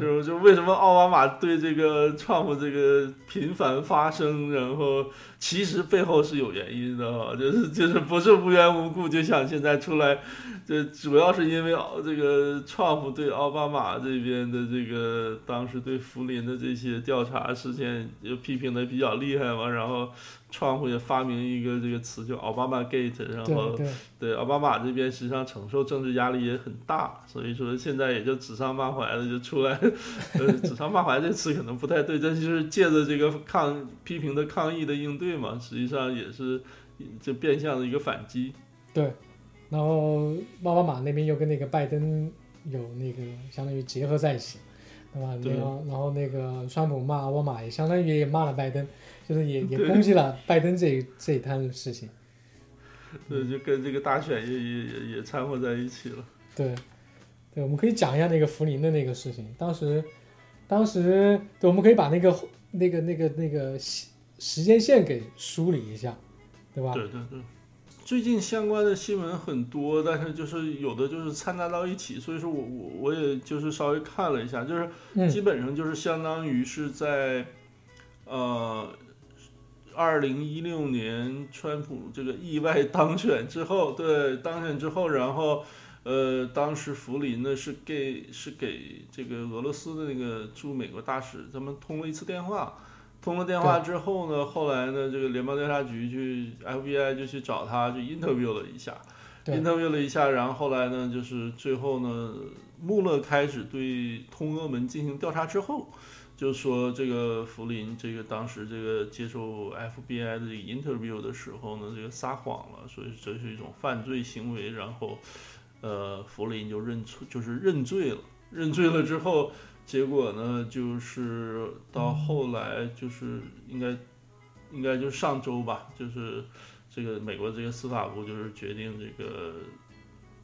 就就为什么奥巴马对这个 Trump 这个频繁发声，然后。其实背后是有原因的哈，就是就是不是无缘无故，就像现在出来，这主要是因为这个 Trump 对奥巴马这边的这个当时对福林的这些调查事件就批评的比较厉害嘛，然后。川普也发明一个这个词叫奥巴马 Gate，然后对奥巴马这边实际上承受政治压力也很大，所以说现在也就指桑骂槐的就出来，呃，指桑骂槐这词可能不太对，但就是借着这个抗批评的抗议的应对嘛，实际上也是就变相的一个反击。对，然后奥巴马那边又跟那个拜登有那个相当于结合在一起，对吧？对。然后那个川普骂奥巴马也相当于也骂了拜登。就是也也攻击了拜登这这一摊事情，对，就跟这个大选也也也也掺和在一起了。对，对，我们可以讲一下那个福林的那个事情。当时，当时，对，我们可以把那个那个那个那个时间线给梳理一下，对吧？对对对。最近相关的新闻很多，但是就是有的就是掺杂到一起，所以说我我我也就是稍微看了一下，就是基本上就是相当于是在呃。二零一六年，川普这个意外当选之后，对当选之后，然后，呃，当时福林呢是给是给这个俄罗斯的那个驻美国大使，他们通了一次电话，通了电话之后呢，后来呢，这个联邦调查局去 FBI 就去找他，就 interview 了一下，interview 了一下，然后后来呢，就是最后呢，穆勒开始对通俄门进行调查之后。就说这个福林这个当时这个接受 FBI 的这个 interview 的时候呢，这个撒谎了，所以这是一种犯罪行为。然后，呃，福林就认错，就是认罪了。认罪了之后，结果呢，就是到后来就是应该应该就上周吧，就是这个美国这个司法部就是决定这个。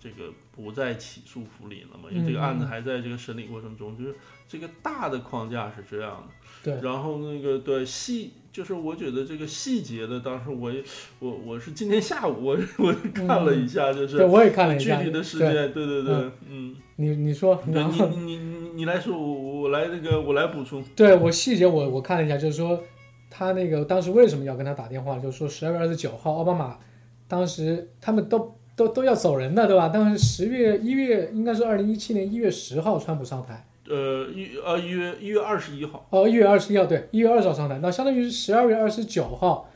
这个不再起诉福林了嘛？因为这个案子还在这个审理过程中，就是这个大的框架是这样的。对，然后那个对细，就是我觉得这个细节的，当时我也我我是今天下午我我看了一下，就是对，我也看了一下具体的事件，对对对，嗯，你你说，你你你你来说，我我来那个我来补充。对我细节我我看了一下，就是说他那个当时为什么要跟他打电话？就是说十二月二十九号，奥巴马当时他们都。都都要走人的，对吧？当时十月一月应该是二零一七年一月十号，川普上台。呃，一呃一月一月二十一号。哦，一月二十一号，对，一月二十号上台，那相当于是十二月二十九号，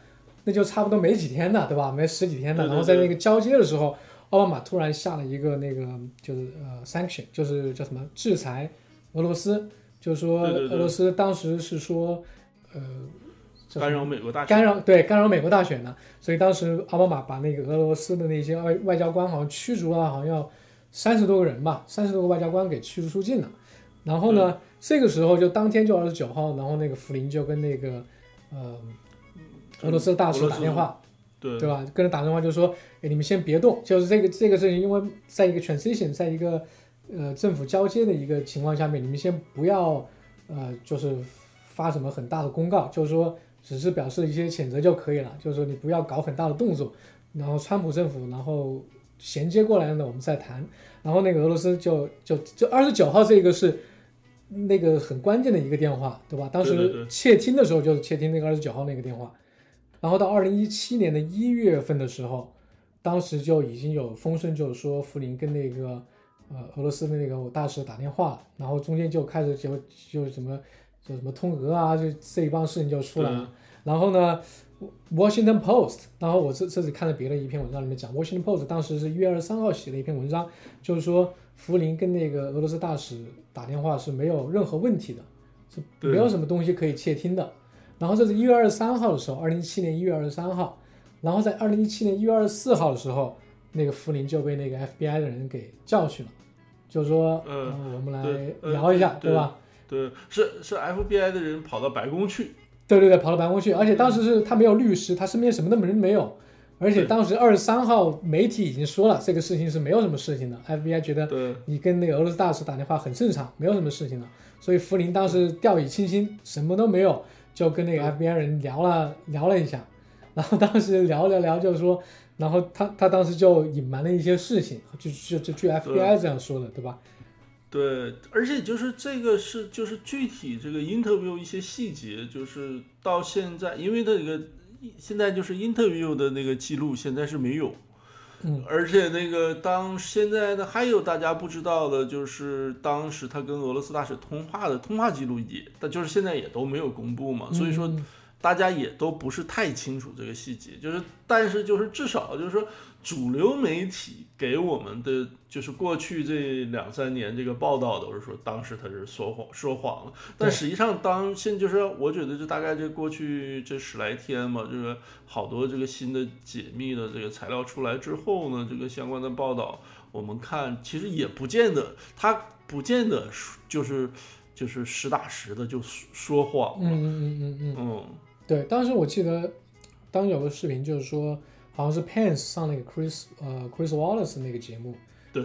那就差不多没几天的，对吧？没十几天的。然后在那个交接的时候，奥巴马突然下了一个那个就是呃 sanction，就是叫什么制裁俄罗斯，就是说俄罗斯当时是说呃。干扰美国大选，干扰对干扰美国大选呢，所以当时奥巴马把那个俄罗斯的那些外外交官好像驱逐了，好像要三十多个人吧，三十多个外交官给驱逐出境了。然后呢，这个时候就当天就二十九号，然后那个福林就跟那个呃俄罗斯的大使打电话，对对吧？跟他打电话就说，哎，你们先别动，就是这个这个事情，因为在一个 transition，在一个呃政府交接的一个情况下面，你们先不要呃就是发什么很大的公告，就是说。只是表示一些谴责就可以了，就是说你不要搞很大的动作，然后川普政府然后衔接过来呢，我们再谈。然后那个俄罗斯就就就二十九号这个是那个很关键的一个电话，对吧？当时窃听的时候就是窃听那个二十九号那个电话。然后到二零一七年的一月份的时候，当时就已经有风声，就是说福林跟那个呃俄罗斯的那个大使打电话，然后中间就开始就就什么。就什么通俄啊，就这一帮事情就出来了。然后呢，Washington Post，然后我这这次看了别的一篇文章里面讲，Washington Post 当时是一月二十三号写的一篇文章，就是说福林跟那个俄罗斯大使打电话是没有任何问题的，是没有什么东西可以窃听的。然后这是一月二十三号的时候，二零一七年一月二十三号，然后在二零一七年一月二十四号的时候，那个福林就被那个 FBI 的人给叫去了，就是说，嗯，我们来聊一下，对吧？对，是是 FBI 的人跑到白宫去，对对对，跑到白宫去，而且当时是他没有律师，他身边什么都没人没有，而且当时二十三号媒体已经说了这个事情是没有什么事情的，FBI 觉得你跟那个俄罗斯大使打电话很正常，没有什么事情的，所以福林当时掉以轻心，什么都没有，就跟那个 FBI 人聊了聊了一下，然后当时聊聊聊就是说，然后他他当时就隐瞒了一些事情，就就就据 FBI 这样说的，对吧？对，而且就是这个是就是具体这个 interview 一些细节，就是到现在，因为他这个现在就是 interview 的那个记录现在是没有，嗯，而且那个当现在的还有大家不知道的，就是当时他跟俄罗斯大使通话的通话记录也，但就是现在也都没有公布嘛，所以说大家也都不是太清楚这个细节，就是但是就是至少就是说。主流媒体给我们的就是过去这两三年这个报道都是说当时他是说谎说谎了，但实际上当现就是我觉得就大概这过去这十来天嘛，就是好多这个新的解密的这个材料出来之后呢，这个相关的报道我们看其实也不见得他不见得就是就是实打实的就说谎了，嗯嗯嗯嗯。嗯，对，当时我记得当有个视频就是说。好像是 Pence 上那个 Chris 呃 Chris Wallace 那个节目，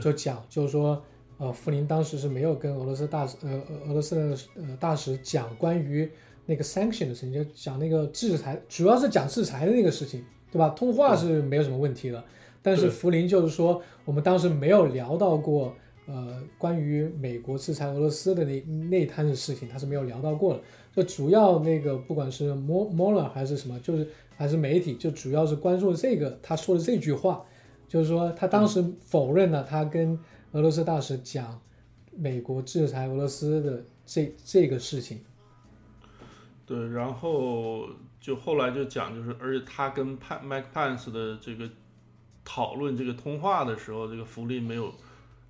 就讲就是说，呃，福林当时是没有跟俄罗斯大使呃俄俄罗斯的呃大使讲关于那个 sanction 的事情，就讲那个制裁，主要是讲制裁的那个事情，对吧？通话是没有什么问题的，但是福林就是说，我们当时没有聊到过呃关于美国制裁俄罗斯的那那摊的事情，他是没有聊到过的。就主要那个不管是 Mo Moller 还是什么，就是。还是媒体就主要是关注这个他说的这句话，就是说他当时否认了他跟俄罗斯大使讲美国制裁俄罗斯的这这个事情。对，然后就后来就讲，就是而且他跟潘麦克潘斯的这个讨论这个通话的时候，这个福利没有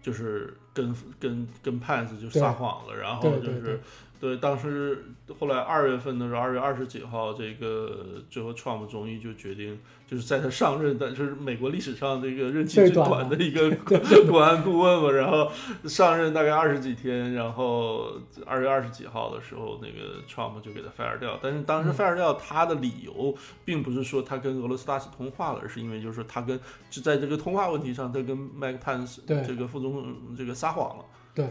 就是跟跟跟 Pence 就撒谎了，然后就是对当时后来二月份的时候，二月二十几号，这个最后 Trump 终于就决定，就是在他上任的，就是美国历史上这个任期最最短短的一个国安 顾问嘛，然后上任大概二十几天，然后二月二十几号的时候，那个 Trump 就给他 fire 掉，但是当时嗯。fire 掉他的理由，并不是说他跟俄罗斯大使通话了，而是因为就是他跟就在这个通话问题上，他跟 Mike Pence 对。这个副总统这个撒谎了。对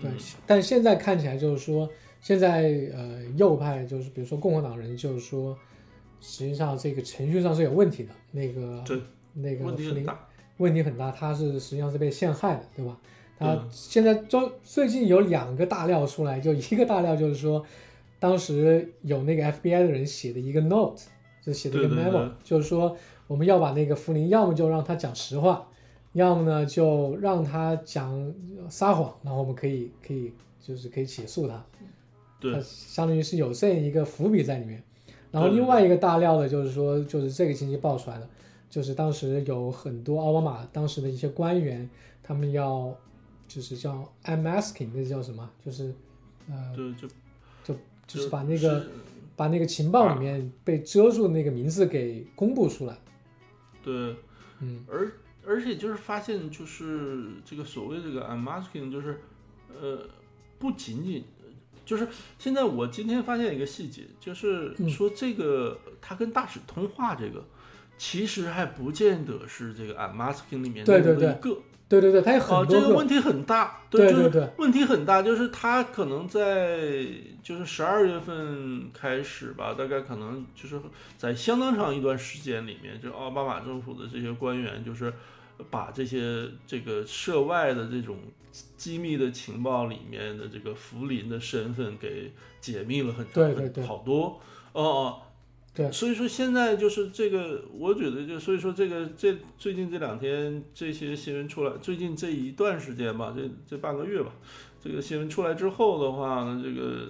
对嗯，但现在看起来就是说，现在呃右派就是比如说共和党人就是说，实际上这个程序上是有问题的，那个对那个福林问题很大。问题很大，他是实际上是被陷害的，对吧？他嗯现在就最近有两个大料出来，就一个大料就是说，当时有那个 FBI 的人写的一个 note，就写的一个对对 memo，对就是说我们要把那个福林，要么就让他讲实话，要么呢就让他讲撒谎，然后我们可以可以就是可以起诉他。对它相当于是有这样一个伏笔在里面。然后另外一个大料的就是说，就是这个星期爆出来的，就是当时有很多奥巴马当时的一些官员，他们要就是叫 unmasking，那叫什么？就是呃，对，就就是把那个把那个情报里面被遮住的那个名字给公布出来。对，嗯，而而且就是发现，就是这个所谓这个 unmasking，就是呃，不仅仅就是现在我今天发现一个细节，就是嗯说这个他跟大使通话这个。其实还不见得是这个 unmasking 里面的一个，对对对，他有哦，很多个，这个问题很大，就是对对对问题很大，就是他可能在就是十二月份开始吧，大概可能就是在相当长一段时间里面，就奥巴马政府的这些官员，就是把这些这个涉外的这种机密的情报里面的这个福林的身份给解密了很对对对好多，哦哦。对所以说现在就是这个，我觉得就所以说这个这最近这两天这些新闻出来，最近这一段时间吧，这这半个月吧，这个新闻出来之后的话呢，这个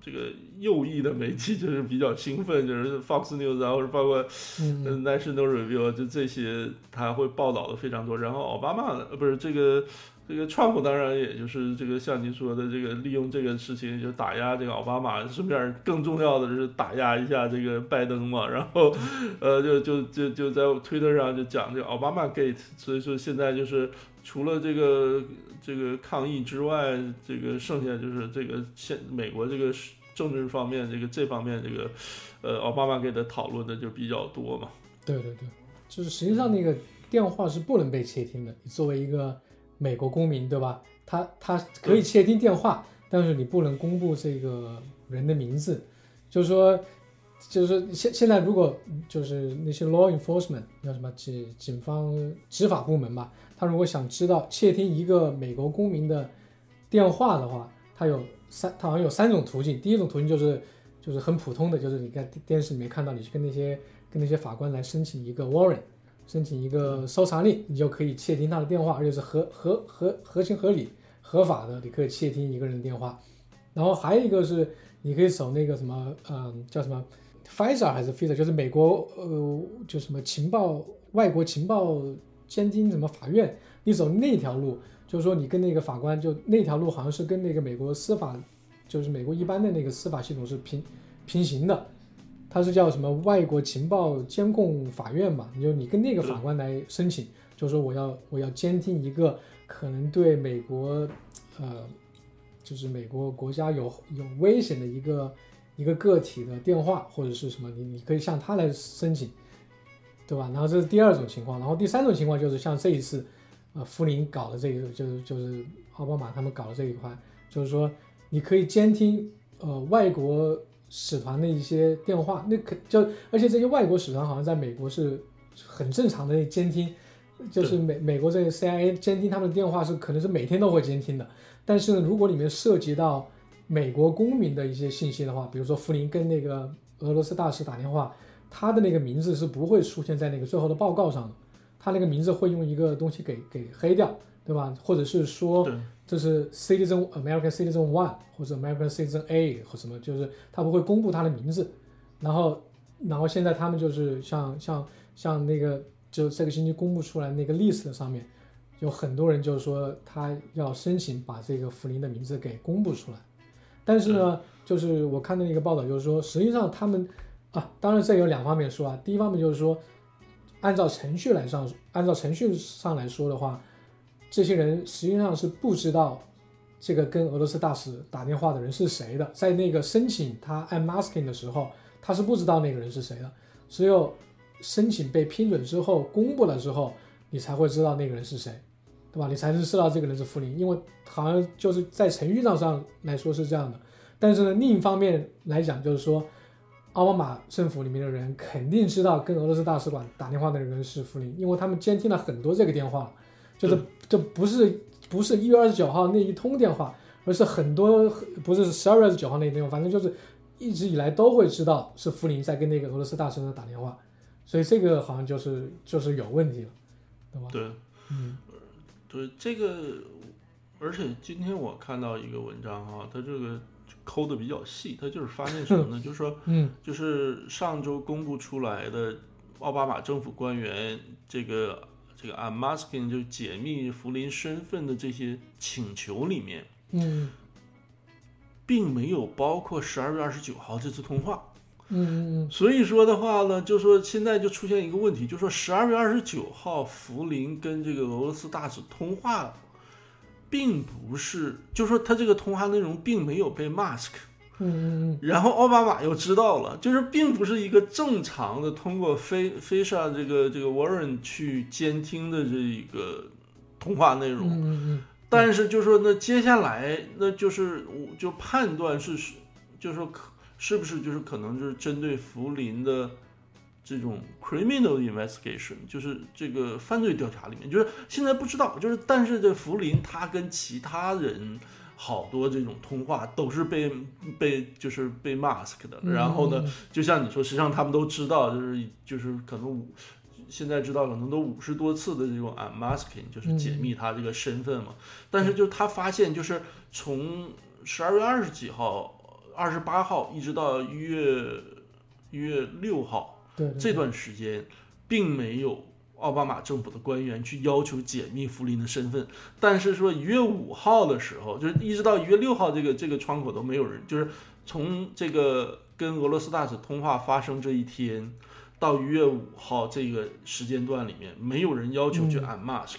这个右翼的媒体就是比较兴奋，就是 Fox News 啊，或者包括 National Review 啊就这些，他会报道的非常多。然后奥巴马呃不是这个这个川普，当然也就是这个像您说的这个利用这个事情就打压这个奥巴马，顺便更重要的是打压一下这个拜登嘛。然后 呃就就就就在推特上就讲这个奥巴马 Gate，所以说现在就是除了这个这个抗议之外，这个剩下就是这个现美国这个政治方面这个这方面这个呃奥巴马给的讨论的就比较多嘛。对对对，就是实际上那个电话是不能被窃听的。你作为一个美国公民，对吧？他他可以窃听电话，但是你不能公布这个人的名字。就是说，就是说现现在如果就是那些 law enforcement 叫什么警警方执法部门吧，他如果想知道窃听一个美国公民的电话的话，他有三，他好像有三种途径。第一种途径就是就是很普通的，就是你在电视里面看到，你去跟那些跟那些法官来申请一个 warrant，申请一个搜查令，你就可以窃听他的电话，而且是合合合合情合理、合法的，你可以窃听一个人的电话。然后还有一个是，你可以走那个什么，嗯，叫什么 FISA 还是 FISA，就是美国呃，就什么情报外国情报监听什么法院，你走那条路，就是说你跟那个法官就那条路好像是跟那个美国司法，就是美国一般的那个司法系统是平平行的。它是叫什么外国情报监控法院嘛？你就你跟那个法官来申请，就说我要我要监听一个可能对美国，呃，就是美国国家有有危险的一个一个个体的电话或者是什么，你你可以向他来申请，对吧？然后这是第二种情况，然后第三种情况就是像这一次，呃，福林搞的这个，就是就是奥巴马他们搞的这一块，就是说你可以监听呃外国。使团的一些电话，那可就而且这些外国使团好像在美国是很正常的监听，就是美美国这个 CIA 监听他们的电话是可能是每天都会监听的。但是呢，如果里面涉及到美国公民的一些信息的话，比如说福林跟那个俄罗斯大使打电话，他的那个名字是不会出现在那个最后的报告上的，他那个名字会用一个东西给给黑掉，对吧？或者是说这是 Citizen American Citizen One 或者 American Citizen A 或什么，就是他不会公布他的名字。然后，然后现在他们就是像像像那个就这个星期公布出来那个 list 上面，有很多人就是说他要申请把这个福林的名字给公布出来，但是呢，就是我看到一个报道，就是说实际上他们啊，当然这有两方面说啊，第一方面就是说，按照程序来上，按照程序上来说的话，这些人实际上是不知道这个跟俄罗斯大使打电话的人是谁的，在那个申请他按 masking 的时候，他是不知道那个人是谁的，只有申请被批准之后公布了之后，你才会知道那个人是谁。对吧？你才能知道这个人是福林，因为好像就是在程序上上来说是这样的。但是呢，另一方面来讲，就是说，奥巴马政府里面的人肯定知道跟俄罗斯大使馆打电话的人是福林，因为他们监听了很多这个电话，就是这不是不是一月二十九号那一通电话，而是很多不是十二月二十九号那一通，反正就是一直以来都会知道是福林在跟那个俄罗斯大使打电话，所以这个好像就是就是有问题了，对吧？对，嗯。对这个，而且今天我看到一个文章哈，它这个抠的比较细，它就是发现什么呢？就是说，嗯，就是上周公布出来的奥巴马政府官员这个这个 unmasking 就解密福林身份的这些请求里面，嗯，并没有包括十二月二十九号这次通话。嗯嗯所以说的话呢，就说现在就出现一个问题，就说十二月二十九号福林跟这个俄罗斯大使通话，并不是，就说他这个通话内容并没有被 mask，嗯嗯然后奥巴马又知道了，就是并不是一个正常的通过菲菲莎这个这个 Warren 去监听的这一个通话内容，嗯嗯但是就说那接下来那就是我就判断是是，就说可。是不是就是可能就是针对福林的这种 criminal investigation，就是这个犯罪调查里面，就是现在不知道，就是但是这福林他跟其他人好多这种通话都是被被就是被 mask 的，然后呢，就像你说，实际上他们都知道，就是就是可能五现在知道可能都五十多次的这种 unmasking，就是解密他这个身份嘛，但是就他发现就是从十二月二十几号。二十八号一直到一月一月六号，对。这段时间，并没有奥巴马政府的官员去要求解密福林的身份。但是说一月五号的时候，就是一直到一月六号这个这个窗口都没有人，就是从这个跟俄罗斯大使通话发生这一天到一月五号这个时间段里面，没有人要求去 unmask。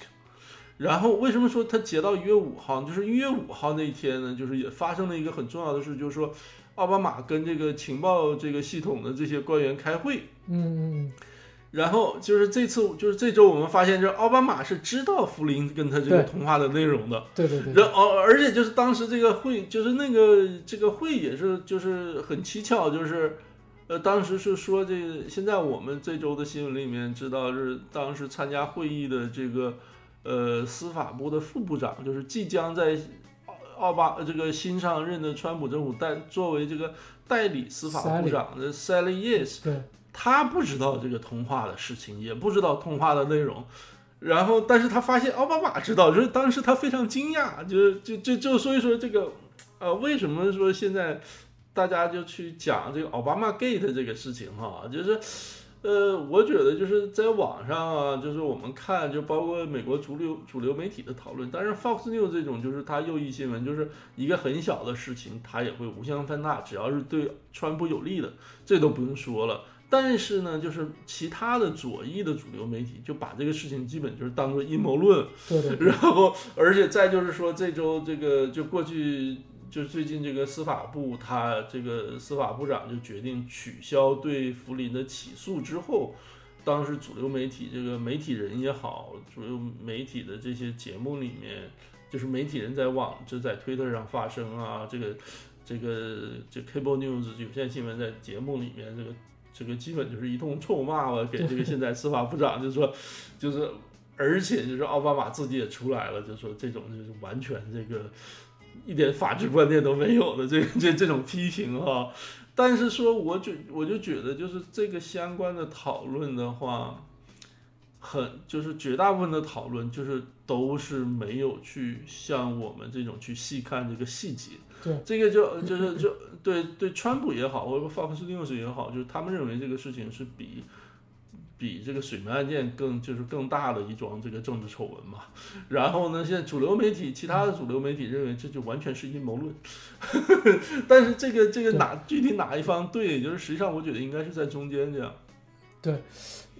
然后为什么说他截到一月五号？就是一月五号那一天呢，就是也发生了一个很重要的事，就是说奥巴马跟这个情报这个系统的这些官员开会。嗯嗯然后就是这次，就是这周我们发现，就是奥巴马是知道福林跟他这个通话的内容的。对对对。然后而且就是当时这个会，就是那个这个会也是就是很蹊跷，就是呃当时是说这个现在我们这周的新闻里面知道是当时参加会议的这个。呃，司法部的副部长就是即将在奥奥巴这个新上任的川普政府代作为这个代理司法部长的 Sally Yes，对，他不知道这个通话的事情，也不知道通话的内容，然后但是他发现奥巴马知道，就是当时他非常惊讶，就是就就就所以说这个呃，为什么说现在大家就去讲这个奥巴马 Gate 这个事情哈，就是。呃，我觉得就是在网上啊，就是我们看，就包括美国主流主流媒体的讨论。但是 Fox News 这种就是它右翼新闻，就是一个很小的事情，它也会无限放大，只要是对川普有利的，这都不用说了。但是呢，就是其他的左翼的主流媒体就把这个事情基本就是当做阴谋论。对对。然后，而且再就是说，这周这个就过去。就最近这个司法部，他这个司法部长就决定取消对福林的起诉之后，当时主流媒体这个媒体人也好，主流媒体的这些节目里面，就是媒体人在网就在推特上发声啊，这个这个这 Cable News 有线新闻在节目里面，这个这个基本就是一通臭骂吧，给这个现在司法部长，就说就是，而且就是奥巴马自己也出来了，就说这种就是完全这个。一点法治观念都没有的这这这种批评哈，但是说我觉我就觉得就是这个相关的讨论的话，很就是绝大部分的讨论就是都是没有去像我们这种去细看这个细节。对，这个就就是就对对川普也好，或者 Fox News 也好，就是他们认为这个事情是比比这个水门案件更就是更大的一桩这个政治丑闻嘛。然后呢，现在主流媒体其他的主流媒体认为这就完全是阴谋论，但是这个这个哪具体哪一方对，就是实际上我觉得应该是在中间这样。对，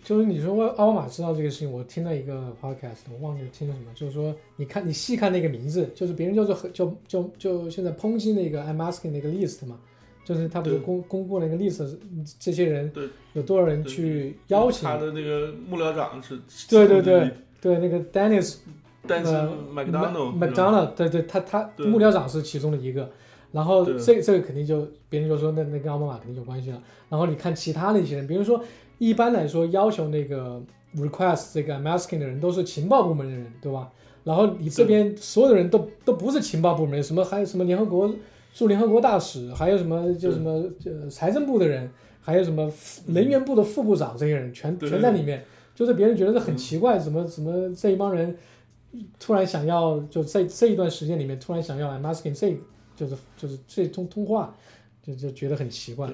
就是你说奥巴马知道这个事情，我听了一个 podcast，我忘记听了什么，就是说你看你细看那个名字，就是别人就是很就就就现在抨击那个 I'm asking 那个 list 嘛。就是他不是公公布了一个历史，这些人有多少人去邀请他的那个幕僚长是？对对对对，那个 Dennis，呃，McDonald，对对，他他幕僚长是其中的一个。然后这这个肯定就别人就说那那跟奥巴马肯定有关系了。然后你看其他那些人，比如说一般来说要求那个 request 这个 masking 的人都是情报部门的人，对吧？然后你这边所有的人都都不是情报部门，什么还有什么联合国。驻联合国大使，还有什么就什么呃财政部的人，还有什么能源部的副部长，这些人全全在里面。就是别人觉得这很奇怪，怎么怎么这一帮人突然想要就在这一段时间里面突然想要 masking 这，就是就是这通通话，就就觉得很奇怪。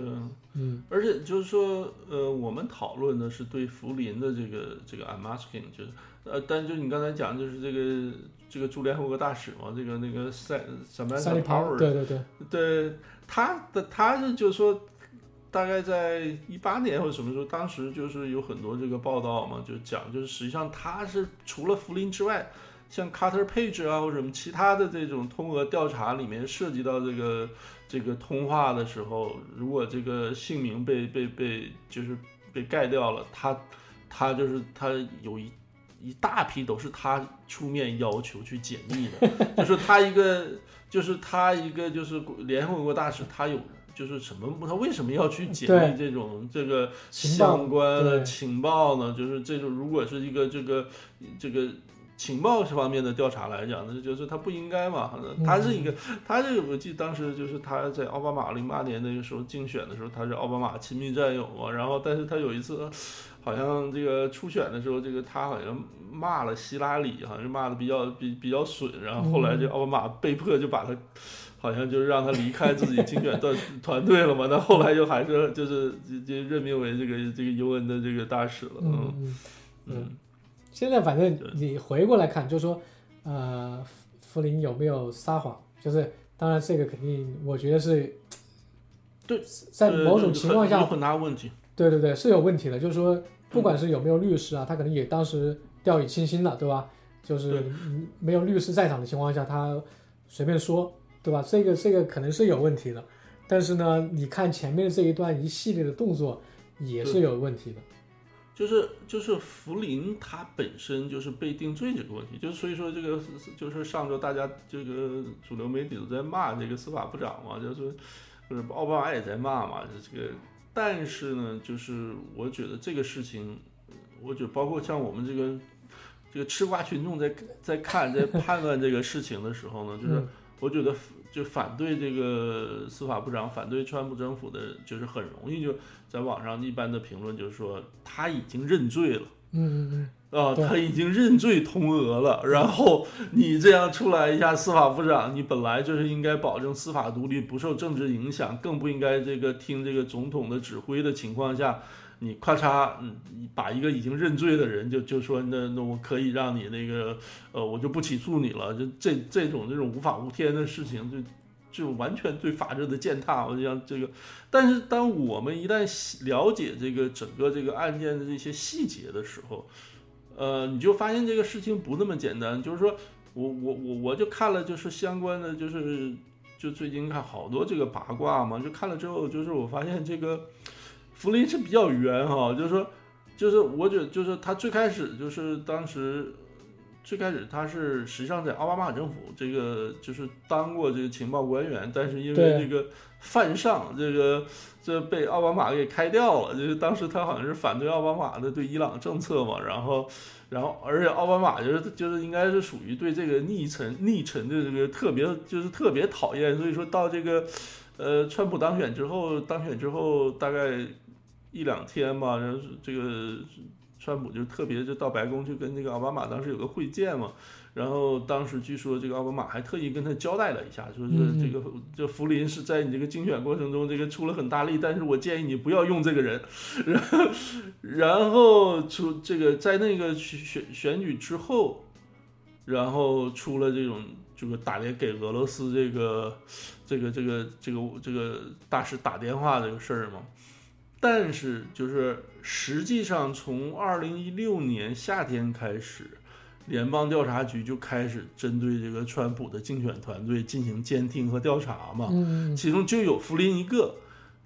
嗯，而且就是说，呃，我们讨论的是对福林的这个这个 masking，就是呃，但就你刚才讲，就是这个。这个驻联合国大使嘛，这个那个塞什么 Power，对对对，对他的他是就是说，大概在一八年或者什么时候，当时就是有很多这个报道嘛，就讲就是实际上他是除了福林之外，像 Carter Page 啊或者什么其他的这种通俄调查里面涉及到这个这个通话的时候，如果这个姓名被被被就是被盖掉了，他他就是他有一。一大批都是他出面要求去解密的，就是他一个，就是他一个，就是联合国大使，他有就是什么？他为什么要去解密这种这个相关的情报呢？就是这种，如果是一个这个这个情报这方面的调查来讲，那就是他不应该嘛。他是一个，他这个我记得当时就是他在奥巴马零八年那个时候竞选的时候，他是奥巴马亲密战友嘛。然后，但是他有一次。好像这个初选的时候，这个他好像骂了希拉里，好像是骂的比较比比较损，然后后来这奥巴马被迫就把他，好像就是让他离开自己竞选团 团队了嘛。那后来又还是就是就任命为这个这个尤文的这个大使了。嗯嗯。现在反正你回过来看，就是说，呃，福林有没有撒谎？就是当然这个肯定，我觉得是，对，在某种情况下有很大问题。对对对，是有问题的。就是说，不管是有没有律师啊，他可能也当时掉以轻心了，对吧？就是没有律师在场的情况下，他随便说，对吧？这个这个可能是有问题的。但是呢，你看前面这一段一系列的动作也是有问题的。就是就是福林他本身就是被定罪这个问题，就所以说这个就是上周大家这个主流媒体都在骂这个司法部长嘛，就是就是奥巴马也在骂嘛，这个。但是呢，就是我觉得这个事情，我觉得包括像我们这个这个吃瓜群众在在看在判断这个事情的时候呢，就是我觉得就反对这个司法部长、反对川普政府的，就是很容易就在网上一般的评论就是说他已经认罪了。嗯嗯嗯。啊，他已经认罪通俄了，然后你这样出来一下，司法部长，你本来就是应该保证司法独立，不受政治影响，更不应该这个听这个总统的指挥的情况下，你咔嚓，嗯，把一个已经认罪的人就就说，那那我可以让你那个，呃，我就不起诉你了，就这这种这种无法无天的事情，就就完全对法治的践踏。我就像这个，但是当我们一旦了解这个整个这个案件的这些细节的时候，呃，你就发现这个事情不那么简单，就是说我我我我就看了，就是相关的，就是就最近看好多这个八卦嘛，就看了之后，就是我发现这个福林是比较冤哈，就是说，就是我觉得就是他最开始就是当时最开始他是实际上在奥巴马政府这个就是当过这个情报官员，但是因为这个犯上这个。这被奥巴马给开掉了，就是当时他好像是反对奥巴马的对伊朗政策嘛，然后，然后而且奥巴马就是就是应该是属于对这个逆臣逆臣的这个特别就是特别讨厌，所以说到这个，呃，川普当选之后，当选之后大概一两天吧，然后这个川普就特别就到白宫去跟那个奥巴马当时有个会见嘛，然后当时据说这个奥巴马还特意跟他交代了一下，说是这个这福林是在你这个竞选过程中这个出了很大力，但是我建议你不要用这个人，然后然后出这个在那个选选举之后，然后出了这种就是打电给俄罗斯这个这个这个这个这个大使打电话这个事儿嘛。但是，就是实际上从二零一六年夏天开始，联邦调查局就开始针对这个川普的竞选团队进行监听和调查嘛。嗯，其中就有福林一个。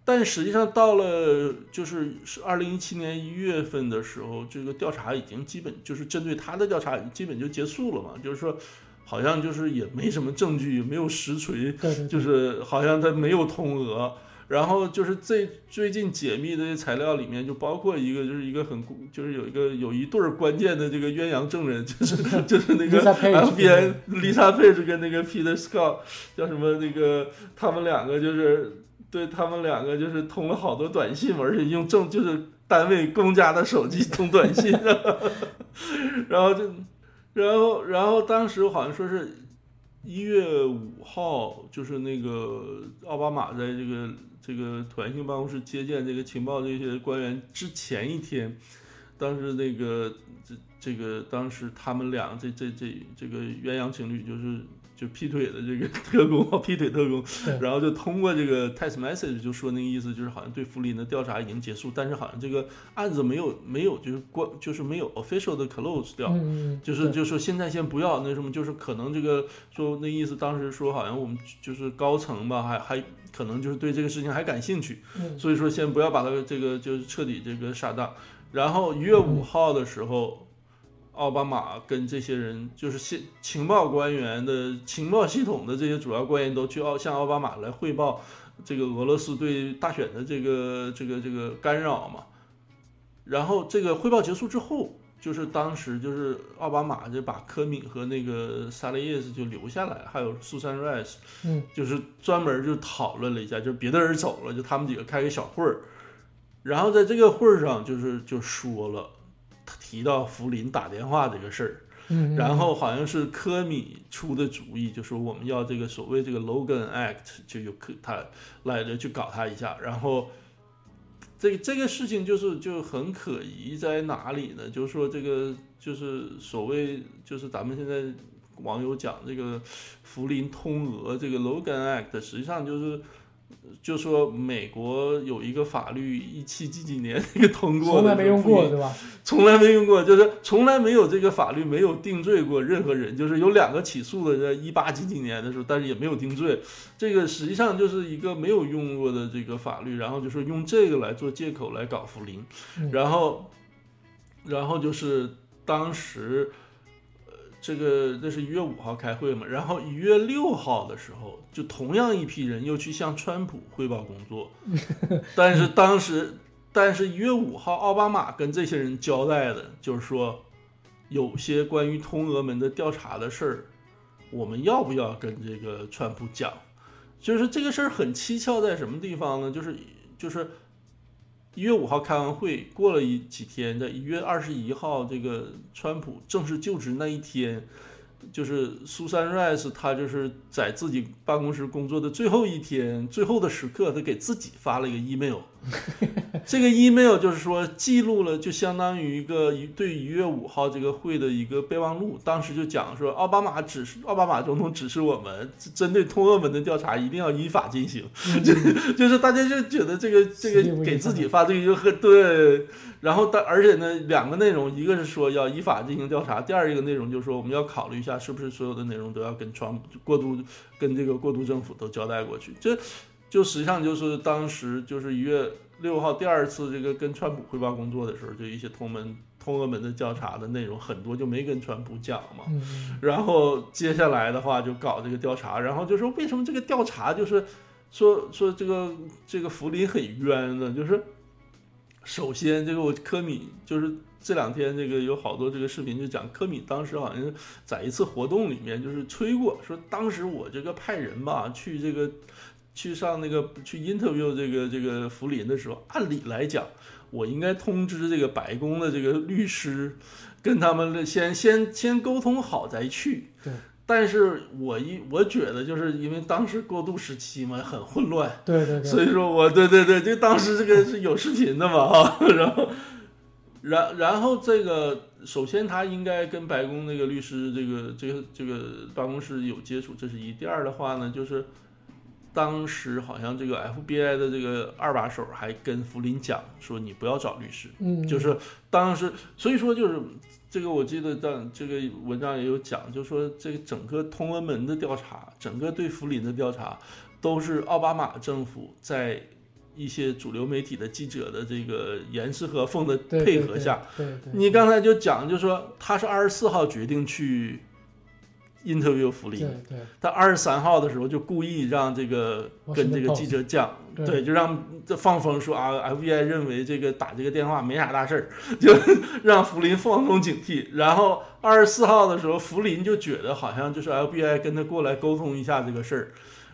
但实际上到了就是是二零一七年一月份的时候，这个调查已经基本就是针对他的调查基本就结束了嘛。就是说，好像就是也没什么证据，也没有实锤，就是好像他没有通俄。然后就是最最近解密的材料里面，就包括一个，就是一个很，就是有一个有一对儿关键的这个鸳鸯证人，就是 就是那个 FBI Lisa Page 跟那个 Peter Scott 叫什么那个，他们两个就是对他们两个就是通了好多短信，而且用正就是单位公家的手机通短信，然后就然后然后当时好像说是一月五号，就是那个奥巴马在这个。这个团性办公室接见这个情报这些官员之前一天，当时那个这这个当时他们俩这这这这个鸳鸯情侣就是。就劈腿的这个特工，劈腿特工，然后就通过这个 text message 就说那个意思，就是好像对福林的调查已经结束，但是好像这个案子没有没有就是关就是没有 official 的 close 掉，就是就说现在先不要那什么，就是可能这个说那意思，当时说好像我们就是高层吧，还还可能就是对这个事情还感兴趣，所以说先不要把它这个就是彻底这个杀档，然后一月五号的时候。奥巴马跟这些人，就是情情报官员的情报系统的这些主要官员都去奥向奥巴马来汇报这个俄罗斯对大选的这个这个这个干扰嘛。然后这个汇报结束之后，就是当时就是奥巴马就把科米和那个萨雷耶斯就留下来，还有苏珊·瑞斯，嗯，就是专门就讨论了一下，就别的人走了，就他们几个开个小会儿，然后在这个会儿上就是就说了。提到福林打电话这个事儿，然后好像是科米出的主意，就说我们要这个所谓这个 Logan Act，就有科他来着去搞他一下，然后这这个事情就是就很可疑在哪里呢？就是说这个就是所谓就是咱们现在网友讲这个福林通俄这个 Logan Act，实际上就是。就说美国有一个法律一七几几年 那个通过，从来没用过，对吧？从来没用过，就是从来没有这个法律没有定罪过任何人，就是有两个起诉的，在一八几几年的时候，但是也没有定罪。这个实际上就是一个没有用过的这个法律，然后就是用这个来做借口来搞福林，然后，然后就是当时。这个那是一月五号开会嘛，然后一月六号的时候，就同样一批人又去向川普汇报工作，但是当时，但是一月五号，奥巴马跟这些人交代的就是说，有些关于通俄门的调查的事儿，我们要不要跟这个川普讲？就是这个事儿很蹊跷，在什么地方呢？就是就是。一月五号开完会，过了一几天，在一月二十一号，这个川普正式就职那一天。就是苏珊·瑞斯，她就是在自己办公室工作的最后一天、最后的时刻，她给自己发了一个 email。这个 email 就是说记录了，就相当于一个对一月五号这个会的一个备忘录。当时就讲说，奥巴马指示，奥巴马总统指示我们，针对通俄门的调查一定要依法进行。就就是大家就觉得这个这个给自己发这个就很对。然后，但而且呢，两个内容，一个是说要依法进行调查，第二一个内容就是说我们要考虑一下，是不是所有的内容都要跟川过渡跟这个过渡政府都交代过去。这就实际上就是当时就是一月六号第二次这个跟川普汇报工作的时候，就一些同门通俄门的调查的内容很多就没跟川普讲嘛。然后接下来的话就搞这个调查，然后就说为什么这个调查就是说说这个这个福林很冤呢？就是。首先，这个我科米就是这两天这个有好多这个视频，就讲科米当时好像是在一次活动里面就是吹过，说当时我这个派人吧去这个去上那个去 interview 这个这个福林的时候，按理来讲我应该通知这个白宫的这个律师，跟他们先先先沟通好再去。对。但是我一我觉得就是因为当时过渡时期嘛，很混乱。对对对。所以说我对对对，就当时这个是有视频的嘛哈，然后。然然后这个，首先他应该跟白宫那个律师这个这个这个办公室有接触，这是一。第二的话呢，就是当时好像这个 FBI 的这个二把手还跟福林讲说，你不要找律师。嗯，就是当时，所以说就是这个，我记得当这个文章也有讲，就说这个整个通俄门的调查，整个对福林的调查，都是奥巴马政府在。一些主流媒体的记者的这个严丝合缝的配合下，你刚才就讲，就说他是二十四号决定去 interview 福林，他二十三号的时候就故意让这个跟这个记者讲，对，就让这放风说啊，FBI 认为这个打这个电话没啥大事儿，就让福林放松警惕。然后二十四号的时候，福林就觉得好像就是 FBI 跟他过来沟通一下这个事儿。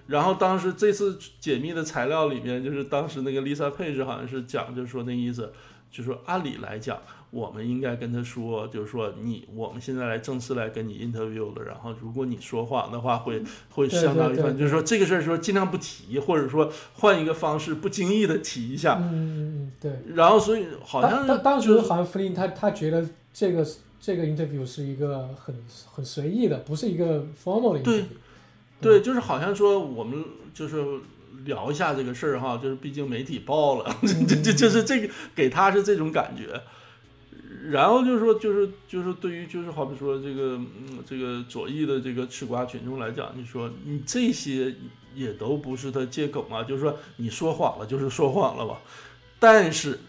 然后当时这次解密的材料里面，就是当时那个 Lisa Page 好像是讲，就是说那意思，就是说按理来讲，我们应该跟他说，就是说你我们现在来正式来跟你 interview 了，然后如果你说谎的话，会会相当于就是说这个事儿说尽量不提，或者说换一个方式不经意的提一下。嗯对。然后所以好像当当时好像弗林他他觉得这个这个 interview 是一个很很随意的，不是一个 formal 的 interview。对，就是好像说我们就是聊一下这个事儿哈，就是毕竟媒体报了，这这就是这个给他是这种感觉。然后就是说，就是就是对于就是好比说这个嗯这个左翼的这个吃瓜群众来讲，你说你这些也都不是他借口嘛，就是说你说谎了就是说谎了吧。但是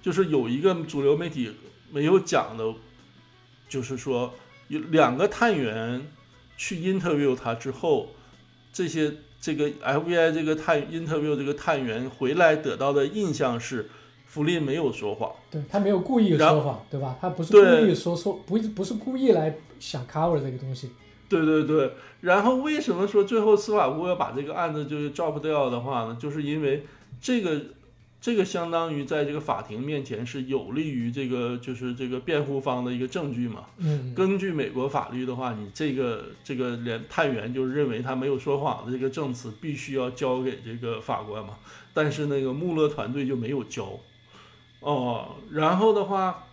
就是有一个主流媒体没有讲的，就是说有两个探员。去 interview 他之后，这些这个 FBI 这个探 interview 这个探员回来得到的印象是，弗利没有说谎，对他没有故意说谎，对吧？他不是故意说错不不是故意来想 cover 这个东西。对对对。然后为什么说最后司法部要把这个案子就是 drop 掉的话呢？就是因为这个。这个相当于在这个法庭面前是有利于这个就是这个辩护方的一个证据嘛。嗯，根据美国法律的话，你这个这个连探员就认为他没有说谎的这个证词必须要交给这个法官嘛。但是那个穆勒团队就没有交。哦，然后的话，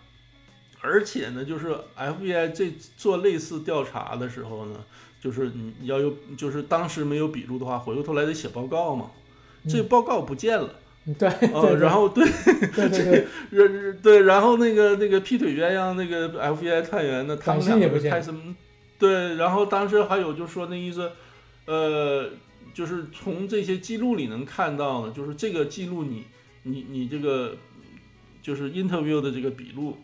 而且呢，就是 FBI 这做类似调查的时候呢，就是你要有就是当时没有笔录的话，回过头来得写报告嘛。这报告不见了。对，呃，然后对，对对对，对，然后那个那个劈腿鸳鸯那个 FBI 探员呢，他们两个开什么？对，然后当时还有就说那意思，呃，就是从这些记录里能看到呢，就是这个记录你你你这个就是 interview 的这个笔录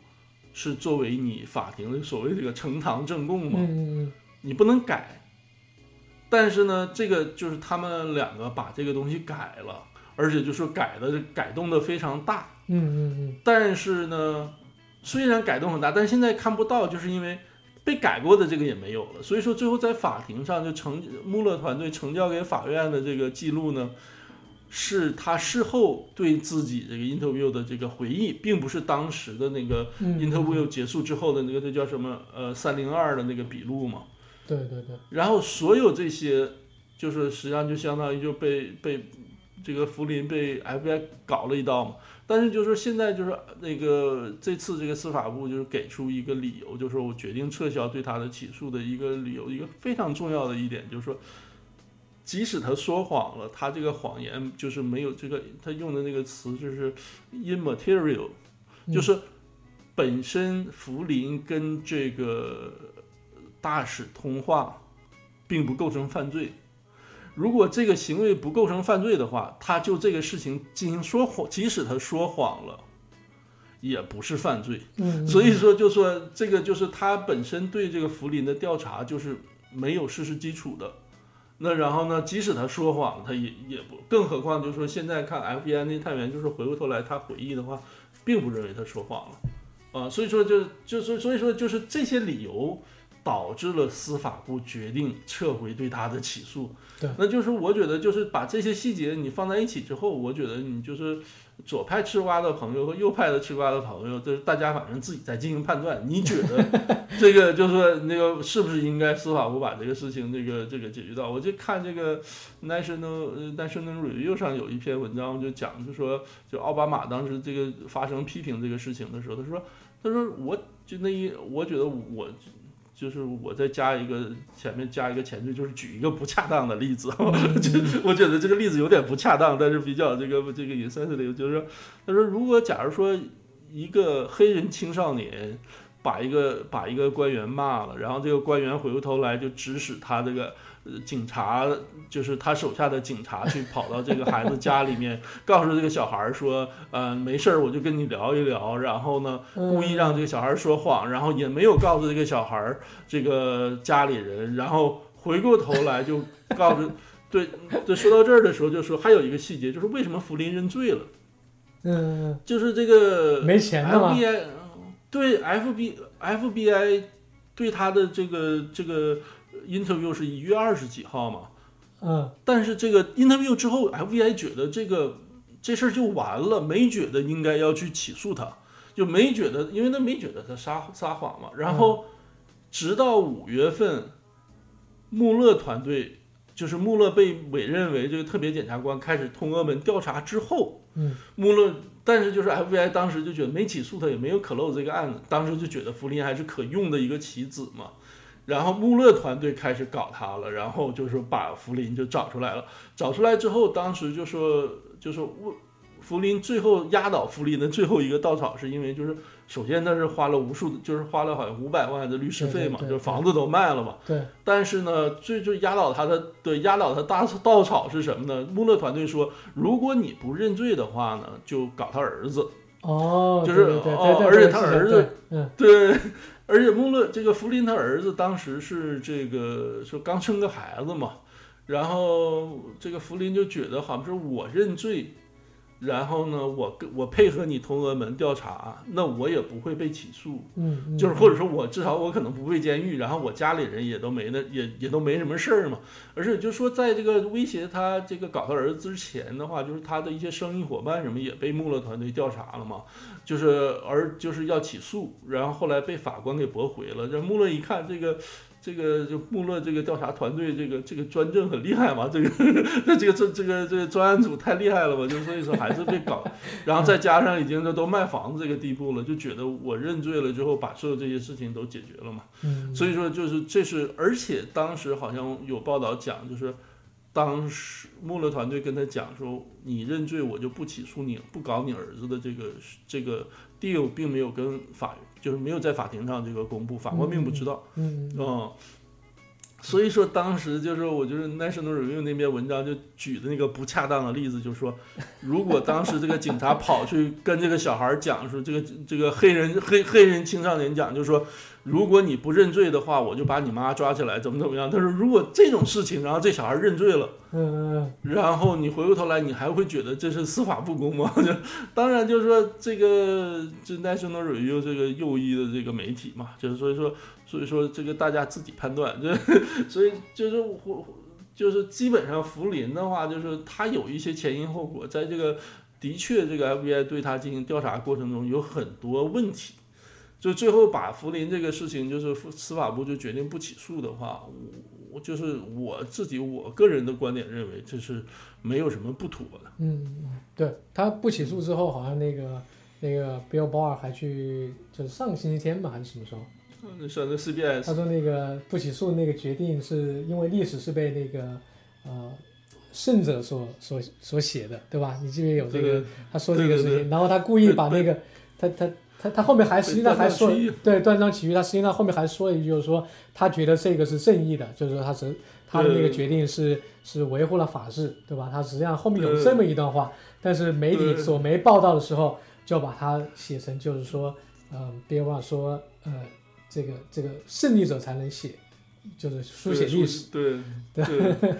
是作为你法庭的所谓这个呈堂证供嘛，嗯你不能改。但是呢，这个就是他们两个把这个东西改了。而且就是改的改动的非常大，嗯嗯嗯。但是呢，虽然改动很大，但现在看不到，就是因为被改过的这个也没有了。所以说最后在法庭上就成穆勒团队呈交给法院的这个记录呢，是他事后对自己这个 interview 的这个回忆，并不是当时的那个 interview 结束之后的那个这叫什么呃三零二的那个笔录嘛。对对对。然后所有这些就是实际上就相当于就被被。这个福林被 FBI 搞了一刀嘛，但是就是现在就是那个这次这个司法部就是给出一个理由，就是说我决定撤销对他的起诉的一个理由，一个非常重要的一点就是说，即使他说谎了，他这个谎言就是没有这个他用的那个词就是 immaterial，就是本身福林跟这个大使通话，并不构成犯罪。如果这个行为不构成犯罪的话，他就这个事情进行说谎，即使他说谎了，也不是犯罪。嗯，所以说就说这个就是他本身对这个福林的调查就是没有事实基础的。那然后呢，即使他说谎，他也也不，更何况就是说现在看 FBI 那探员就是回过头来他回忆的话，并不认为他说谎了啊。所以说就就所所以说就是这些理由。导致了司法部决定撤回对他的起诉。对，那就是我觉得就是把这些细节你放在一起之后，我觉得你就是左派吃瓜的朋友和右派的吃瓜的朋友，就是大家反正自己在进行判断。你觉得 这个就是说那个是不是应该司法部把这个事情这个这个解决到？我就看这个 National 呃 National Review 上有一篇文章就讲，就说就奥巴马当时这个发生批评这个事情的时候，他说他说我就那一我觉得我。就是我再加一个前面加一个前缀，就是举一个不恰当的例子，就我觉得这个例子有点不恰当，但是比较这个这个 insensitive，就是说，他说如果假如说一个黑人青少年把一个把一个官员骂了，然后这个官员回过头来就指使他这个。警察就是他手下的警察去跑到这个孩子家里面，告诉这个小孩说：“呃，没事儿，我就跟你聊一聊。”然后呢，故意让这个小孩说谎，然后也没有告诉这个小孩这个家里人，然后回过头来就告诉对对。说到这儿的时候，就说还有一个细节，就是为什么福林认罪了？嗯，就是这个没钱了吗？FBI 对 FBI FBI 对他的这个这个。Interview 是一月二十几号嘛，嗯，但是这个 interview 之后，FBI 觉得这个这事儿就完了，没觉得应该要去起诉他，就没觉得，因为他没觉得他撒撒谎嘛。然后直到五月份，穆勒团队就是穆勒被委任为这个特别检察官，开始通俄门调查之后，嗯，穆勒，但是就是 FBI 当时就觉得没起诉他，也没有 close 这个案子，当时就觉得福林还是可用的一个棋子嘛。然后穆勒团队开始搞他了，然后就是把福林就找出来了。找出来之后，当时就说，就说福林最后压倒福林的最后一个稻草，是因为就是首先他是花了无数，就是花了好像五百万的律师费嘛，就是房子都卖了嘛。对。但是呢，最最压倒他的对压倒他大稻草是什么呢？穆勒团队说，如果你不认罪的话呢，就搞他儿子。哦。就是哦，而且他儿子，嗯，对。而且穆勒这个福林他儿子当时是这个说刚生个孩子嘛，然后这个福林就觉得好像是我认罪。然后呢，我跟我配合你通俄门调查，那我也不会被起诉，嗯，就是或者说我至少我可能不被监狱，然后我家里人也都没那也也都没什么事儿嘛。而且就说在这个威胁他这个搞他儿子之前的话，就是他的一些生意伙伴什么也被穆勒团队调查了嘛，就是而就是要起诉，然后后来被法官给驳回了。这穆勒一看这个。这个就穆勒这个调查团队，这个这个专政很厉害嘛？这个 那这个这这个这个专案组太厉害了嘛？就所以说还是被搞，然后再加上已经这都卖房子这个地步了，就觉得我认罪了之后，把所有这些事情都解决了嘛。所以说就是这是，而且当时好像有报道讲，就是当时穆勒团队跟他讲说，你认罪我就不起诉你，不搞你儿子的这个这个 deal，并没有跟法。就是没有在法庭上这个公布，法官并不知道。嗯，哦，所以说当时就是我就是 National Review 那篇文章就举的那个不恰当的例子，就是说，如果当时这个警察跑去跟这个小孩讲说，这个这个黑人黑黑人青少年讲，就是说。如果你不认罪的话，我就把你妈抓起来，怎么怎么样？他说，如果这种事情，然后这小孩认罪了，嗯，然后你回过头来，你还会觉得这是司法不公吗？就 当然就是说，这个这 National Review 这个右翼的这个媒体嘛，就是所以说，所以说这个大家自己判断。就 所以就是我就是基本上福林的话，就是他有一些前因后果，在这个的确这个 FBI 对他进行调查过程中有很多问题。就最后把福林这个事情，就是司法部就决定不起诉的话，我就是我自己我个人的观点认为，这是没有什么不妥的。嗯，对他不起诉之后，好像那个那个 Bill Barr 还去，就是上个星期天吧，还是什么时候？嗯，说那 CBS。他说那个不起诉那个决定是因为历史是被那个呃胜者所所所写的，对吧？你记得有这个？他说这个事情，然后他故意把那个他他。他他后面还实际上还说，对断章取义，他实际上后面还说了一句，就是说他觉得这个是正义的，就是说他是他的那个决定是是维护了法治，对吧？他实际上后面有这么一段话，但是媒体所没报道的时候，就把它写成就是说，嗯，别忘说，呃，这个这个胜利者才能写，就是书写历史，对对。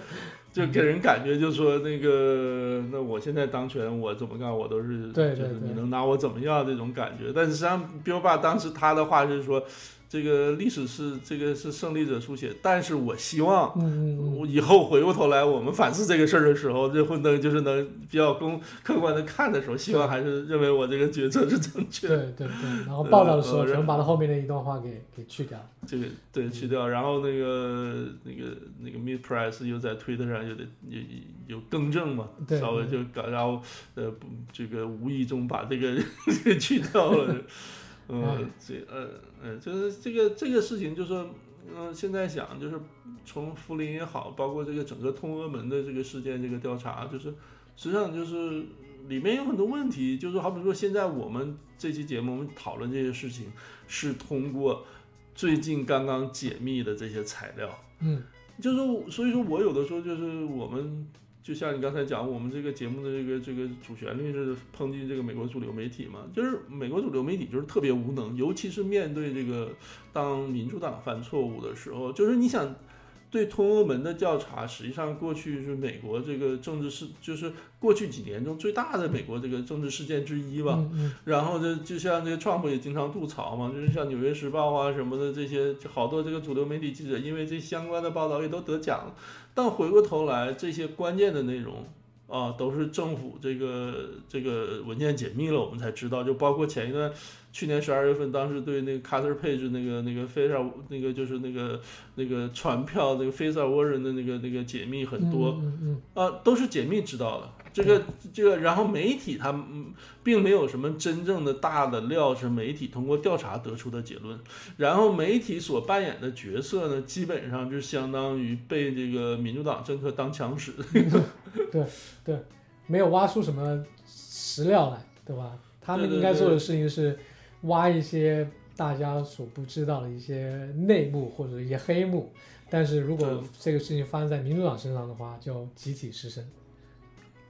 就给人感觉，就说那个，那我现在当权，我怎么干，我都是，对就是你能拿我怎么样这种感觉。但是实际上，彪爸当时他的话是说，这个历史是这个是胜利者书写，但是我希望，我以后回过头来我们反思这个事儿的时候，就会能就是能比较公客观的看的时候，希望还是认为我这个决策是正确对的。对。对，然后报道的时候呃全把他后面的一段话给给去掉。这个对去掉，然后那个那个那个 Mid Price 又在推特上又得有有更正嘛，对稍微就搞，然后呃不这个无意中把这个给 去掉了，哎。嗯，这呃呃就是这个这个事情，就是说嗯、现在想就是从福林也好，包括这个整个通俄门的这个事件这个调查，就是实际上就是里面有很多问题，就是好比说现在我们这期节目我们讨论这些事情是通过。最近刚刚解密的这些材料，嗯就是所以说我有的时候就是我们就像你刚才讲，我们这个节目的这个这个主旋律是抨击这个美国主流媒体嘛，就是美国主流媒体就是特别无能，尤其是面对这个当民主党犯错误的时候，就是你想。对通俄门的调查，实际上过去是美国这个政治事，就是过去几年中最大的美国这个政治事件之一吧。然后这就像这个 Trump 也经常吐槽嘛，就是像《纽约时报》啊什么的这些，好多这个主流媒体记者因为这相关的报道也都得奖了。但回过头来，这些关键的内容啊，都是政府这个这个文件解密了，我们才知道。就包括前一段，去年十二月份，当时对那个 Carter Page 那个那个 Fisa 那个就是那个那个传票那个 Fisa Warren 的那个那个解密很多。嗯嗯啊，都是解密知道的。这个这个，然后媒体他嗯并没有什么真正的大的料是媒体通过调查得出的结论，然后媒体所扮演的角色呢，基本上就相当于被这个民主党政客当枪使。对对，没有挖出什么实料来，对吧？他们应该做的事情是挖一些大家所不知道的一些内幕或者一些黑幕，但是如果这个事情发生在民主党身上的话，就集体失声。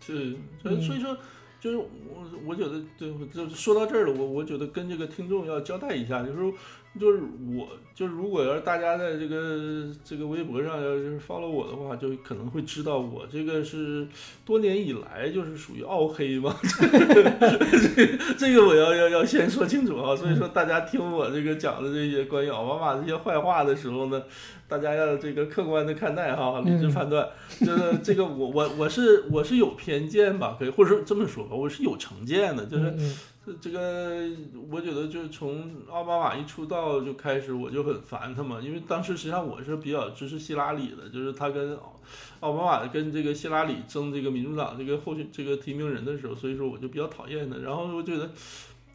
是，所以所以说，就是我我觉得，就，就说到这儿了，我我觉得跟这个听众要交代一下，就是说就是我就是如果要是大家在这个这个微博上要是 follow 我的话，就可能会知道我这个是多年以来就是属于奥黑嘛，这个我要要要先说清楚啊。所以说大家听我这个讲的这些关于奥巴马这些坏话的时候呢，大家要这个客观的看待哈，理智判断。就是这个我我我是我是有偏见吧，可以或者说这么说吧，我是有成见的，就是。这个我觉得就是从奥巴马一出道就开始，我就很烦他嘛，因为当时实际上我是比较支持希拉里的，就是他跟奥奥巴马跟这个希拉里争这个民主党这个候选这个提名人的时候，所以说我就比较讨厌他。然后我觉得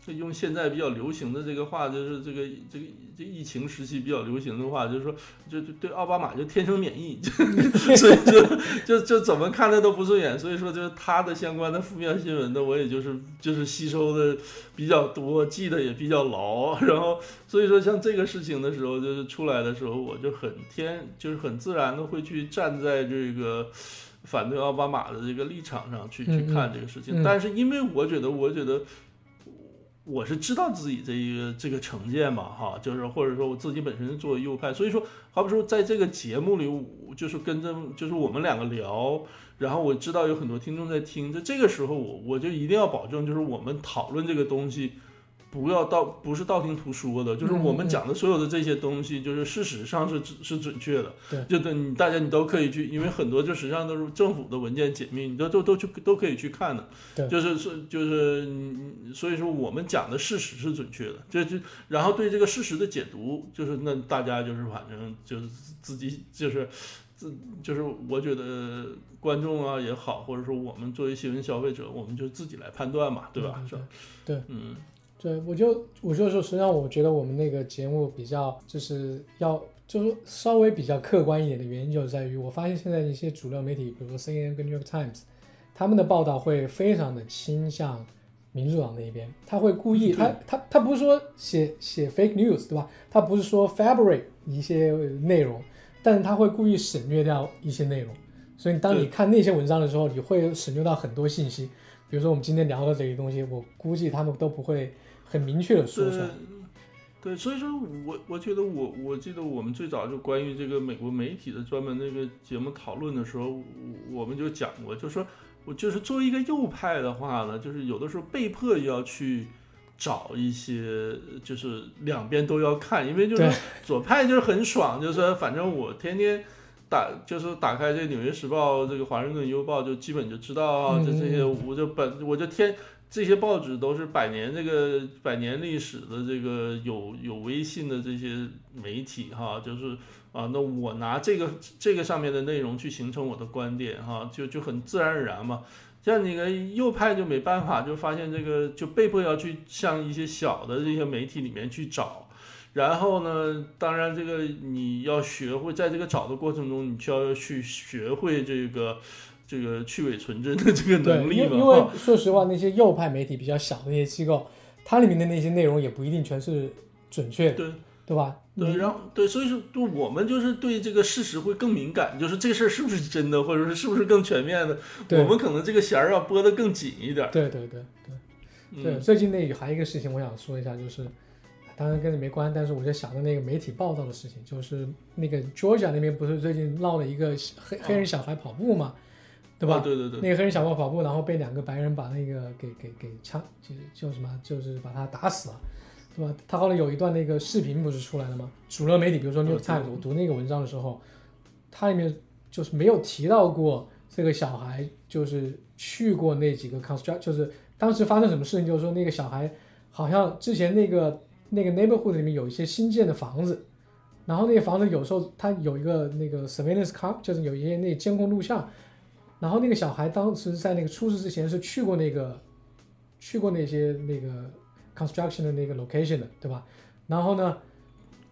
用现在比较流行的这个话，就是这个这个这疫情时期比较流行的话，就是说就就对奥巴马就天生免疫，所以就就就怎么看他都不顺眼。所以说就是他的相关的负面新闻呢，我也就是就是吸收的比较多，记得也比较牢。然后所以说像这个事情的时候，就是出来的时候，我就很天就是很自然的会去站在这个。反对奥巴马的这个立场上去去看这个事情，嗯但是因为我觉得，我觉得我是知道自己这一个这个成见嘛，哈，就是或者说我自己本身是作为右派，所以说，好比说在这个节目里，我就是跟着就是我们两个聊，然后我知道有很多听众在听，在这个时候我我就一定要保证，就是我们讨论这个东西。不要道不是道听途说的，就是我们讲的所有的这些东西，就是事实上是是准确的。对就等你大家你都可以去，因为很多就实际上都是政府的文件解密，你都都都去都可以去看的。对就是是就是你，所以说我们讲的事实是准确的，就就然后对这个事实的解读，就是那大家就是反正就是自己就是自就是我觉得观众啊也好，或者说我们作为新闻消费者，我们就自己来判断嘛，对吧？是吧？对，嗯。对，我就我就说，实际上我觉得我们那个节目比较就是要就是稍微比较客观一点的原因，就在于我发现现在一些主流媒体，比如说 CNN 跟 New York Times，他们的报道会非常的倾向民主党那一边，他会故意，他他他不是说写写 fake news，对吧？他不是说 fabric 一些内容，但是他会故意省略掉一些内容，所以当你看那些文章的时候，你会省略到很多信息。比如说我们今天聊的这些东西，我估计他们都不会很明确的说出来。对，所以说我我觉得我我记得我们最早就关于这个美国媒体的专门那个节目讨论的时候，我我们就讲过，就说我就是作为一个右派的话呢，就是有的时候被迫要去找一些，就是两边都要看，因为就是左派就是很爽，就是反正我天天打，就是打开这《纽约时报》这个《华盛顿邮报》，就基本就知道啊，嗯这这些我就本我就天这些报纸都是百年这个百年历史的这个有有微信的这些媒体哈，就是啊，那我拿这个这个上面的内容去形成我的观点哈，就就很自然而然嘛。像那个右派就没办法，就发现这个就被迫要去向一些小的这些媒体里面去找，然后呢，当然这个你要学会在这个找的过程中，你就要去学会这个这个去伪存真的这个，能力嘛。因为说实话，那些右派媒体比较小的那些机构，它里面的那些内容也不一定全是准确的，对对吧？对，然后对，所以说，就我们就是对这个事实会更敏感，就是这事儿是不是真的，或者说是不是更全面的，我们可能这个弦儿要拨得更紧一点儿。对对对对。对，嗯，最近那还有一个事情，我想说一下，就是当然跟你没关，但是我就想到那个媒体报道的事情，就是那个 Georgia 那边不是最近闹了一个黑黑人小孩跑步嘛，对吧？哦对对对，那个黑人小孩跑步，然后被两个白人把那个给给给枪，就就什么，就是把他打死了，对吧？他后来有一段那个视频不是出来了吗？主流媒体，比如说 New Times，我读那个文章的时候，它里面就是没有提到过这个小孩就是去过那几个 construct，就是当时发生什么事情，就是说那个小孩好像之前那个那个 neighborhood 里面有一些新建的房子，然后那个房子有时候它有一个那个 surveillance cam，就是有一些那监控录像，然后那个小孩当时在那个出事之前是去过那个去过那些那个 construction 的那个 location 的，对吧？然后呢，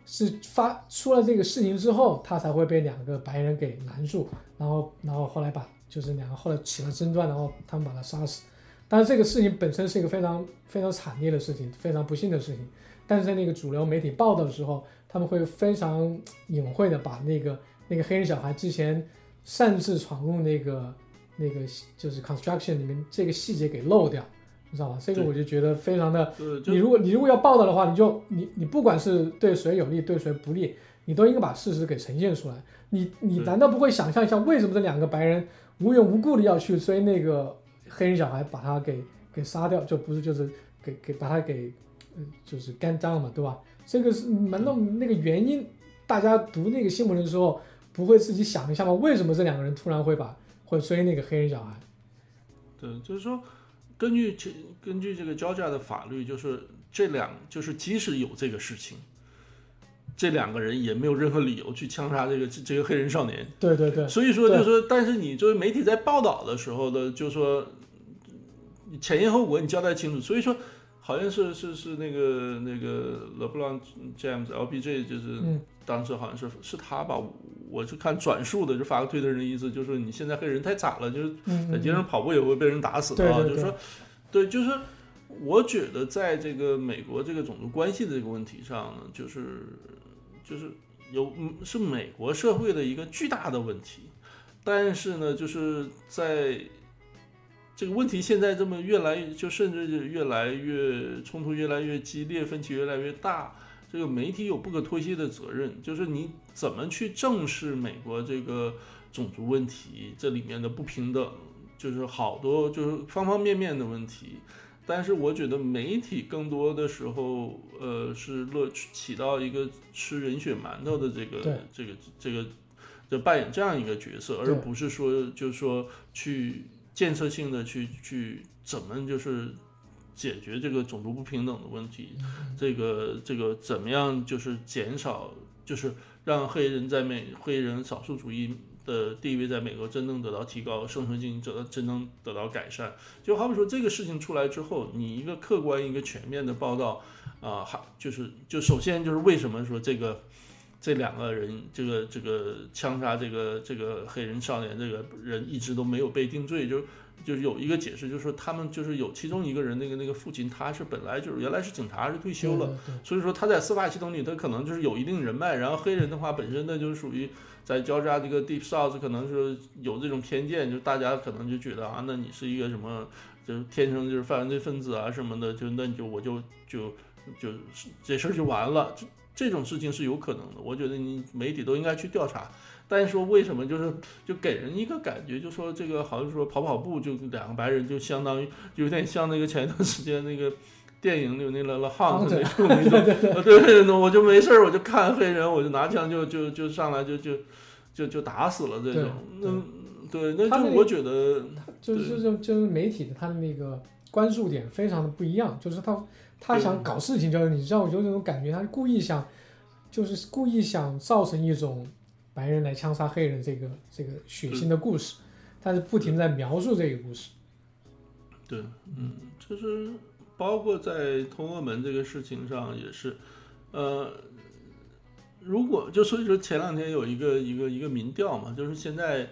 是发出了这个事情之后，他才会被两个白人给拦住，然后然后后来把就是两个后来起了争端，然后他们把他杀死。但是这个事情本身是一个非常非常惨烈的事情，非常不幸的事情。但是在那个主流媒体报道的时候，他们会非常隐晦的把那个那个黑人小孩之前擅自闯入那个那个就是 construction 里面这个细节给漏掉，你知道吧？这个我就觉得非常的你如果你如果要报道的话，你就你你不管是对谁有利对谁不利，你都应该把事实给呈现出来。你你难道不会想象一下，为什么这两个白人无缘无故的要去追那个黑人小孩，把他给给杀掉？就不是就是给给把他给呃就是干脏嘛，对吧？这个是难道那个原因，大家读那个新闻的时候不会自己想一下吗？为什么这两个人突然会把会追那个黑人小孩？对，就是说，根据这根据这个 Georgia 的法律，就是这两就是即使有这个事情，这两个人也没有任何理由去枪杀这个这个黑人少年。对对对所以说，就是说，但是你作为媒体在报道的时候的，就说前因后果你交代清楚。所以说，好像是是是那个那个 LeBron James LBJ，就是嗯当时好像是是他吧，我是看转述的，就发个推特人的意思，就是你现在黑人太惨了，就是在街上跑步也会被人打死的啊，就是说，对，就是我觉得在这个美国这个种族关系的这个问题上呢，就是就是有嗯是美国社会的一个巨大的问题，但是呢，就是在这个问题现在这么越来越，就甚至是越来越冲突越来越激烈，分歧越来越大。这个媒体有不可脱卸的责任，就是你怎么去正视美国这个种族问题，这里面的不平等，就是好多就是方方面面的问题。但是我觉得媒体更多的时候，呃，是乐起到一个吃人血馒头的这个这个这个就扮演这样一个角色，而不是说就是说去建设性的去去怎么就是解决这个种族不平等的问题，这个这个怎么样就是减少就是让黑人在美黑人少数主义的地位在美国真正得到提高，生存境得到真正得到改善。就好比说这个事情出来之后，你一个客观一个全面的报道，啊、还就是就首先就是为什么说这个这两个人这个这个枪杀这个这个黑人少年这个人一直都没有被定罪，就就是有一个解释，就是说他们就是有其中一个人那个那个父亲他是本来就是原来是警察是退休了。所以说他在司法系统里，他可能就是有一定人脉。然后黑人的话，本身呢就是属于在交叉这个 Deep South，可能是有这种偏见，就大家可能就觉得啊，那你是一个什么，就是天生就是犯罪分子啊什么的，就那你就我就就就这事儿就完了。这这种事情是有可能的，我觉得你媒体都应该去调查。但是说为什么就是就给人一个感觉，就说这个好像说跑跑步就两个白人就相当于就有点像那个前一段时间那个电影里有那个 The Hunt 那种那种，对对对，我就没事儿，我就看黑人，我就拿枪就就就上来就就就就打死了这种。那对，那就我觉得，就是就就是媒体的他的那个关注点非常的不一样，就是他他想搞事情，就是你知道，我就那种感觉，他故意想就是故意想造成一种白人来枪杀黑人这个这个血腥的故事，他是不停在描述这个故事。对，嗯，就是。包括在通俄门这个事情上也是，呃，如果就所以说前两天有一个一个一个民调嘛，就是现在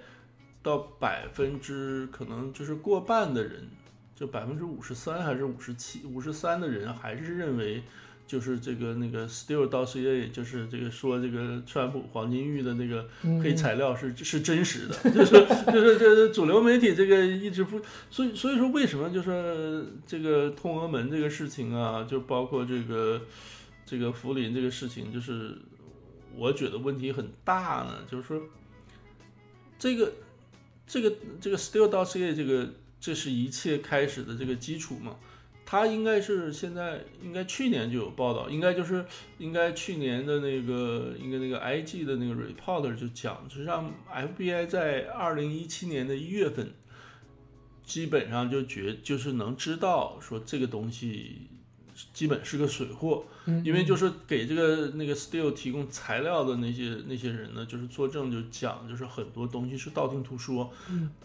到百分之可能就是过半的人，就百分之五十三还是五十七五十三的人还是认为。就是这个那个 Still Dossier，就是这个说这个川普黄金玉的那个黑材料是是真实的，就是就是这主流媒体这个一直不，所以所以说为什么就是这个通俄门这个事情啊，就包括这个这个福林这个事情，就是我觉得问题很大呢，就是说这个这个这个 Still Dossier 这个这是一切开始的这个基础嘛。他应该是现在应该去年就有报道，应该就是应该去年的那个应该那个 IG 的那个 report 就讲，实际上 FBI 在二零一七年的一月份，基本上就觉就是能知道说这个东西。基本是个水货，因为就是给这个那个 Still 提供材料的那些那些人呢，就是作证就讲，就是很多东西是道听途说，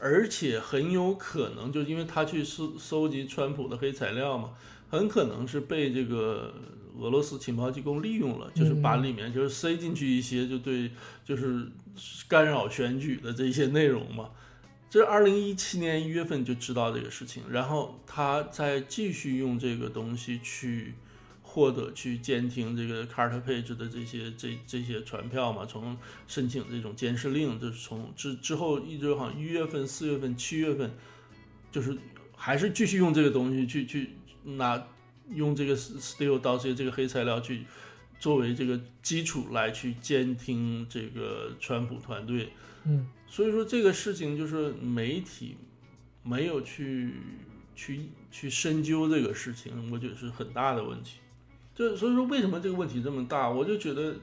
而且很有可能就因为他去搜搜集川普的黑材料嘛，很可能是被这个俄罗斯情报机构利用了，就是把里面就是塞进去一些就对就是干扰选举的这些内容嘛。这二零一七年一月份就知道这个事情，然后他再继续用这个东西去获得去监听这个 Carter Page 的这些这这些传票嘛，从申请这种监视令，就是从之之后一直好像一月份、四月份、七月份，就是还是继续用这个东西去去拿用这个 Still 到这些这个黑材料去作为这个基础来去监听这个川普团队。嗯，所以说这个事情就是媒体没有去去去深究这个事情，我觉得是很大的问题。就所以说为什么这个问题这么大，我就觉得，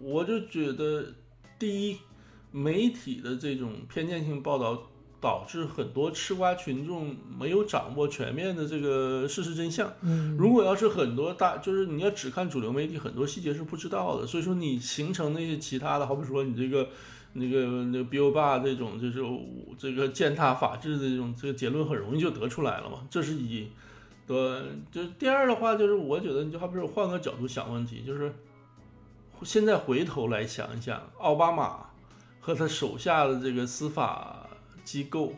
我就觉得第一，媒体的这种偏见性报道。导致很多吃瓜群众没有掌握全面的这个事实真相。嗯，如果要是很多大，就是你要只看主流媒体，很多细节是不知道的。所以说你形成那些其他的，好比说你这个那个那个 Bill Barr 这种，就是这个践踏法治的这种这个结论，很容易就得出来了嘛。这是一，对，就第二的话，就是我觉得你就好比说换个角度想问题，就是现在回头来想一想，奥巴马和他手下的这个司法。机构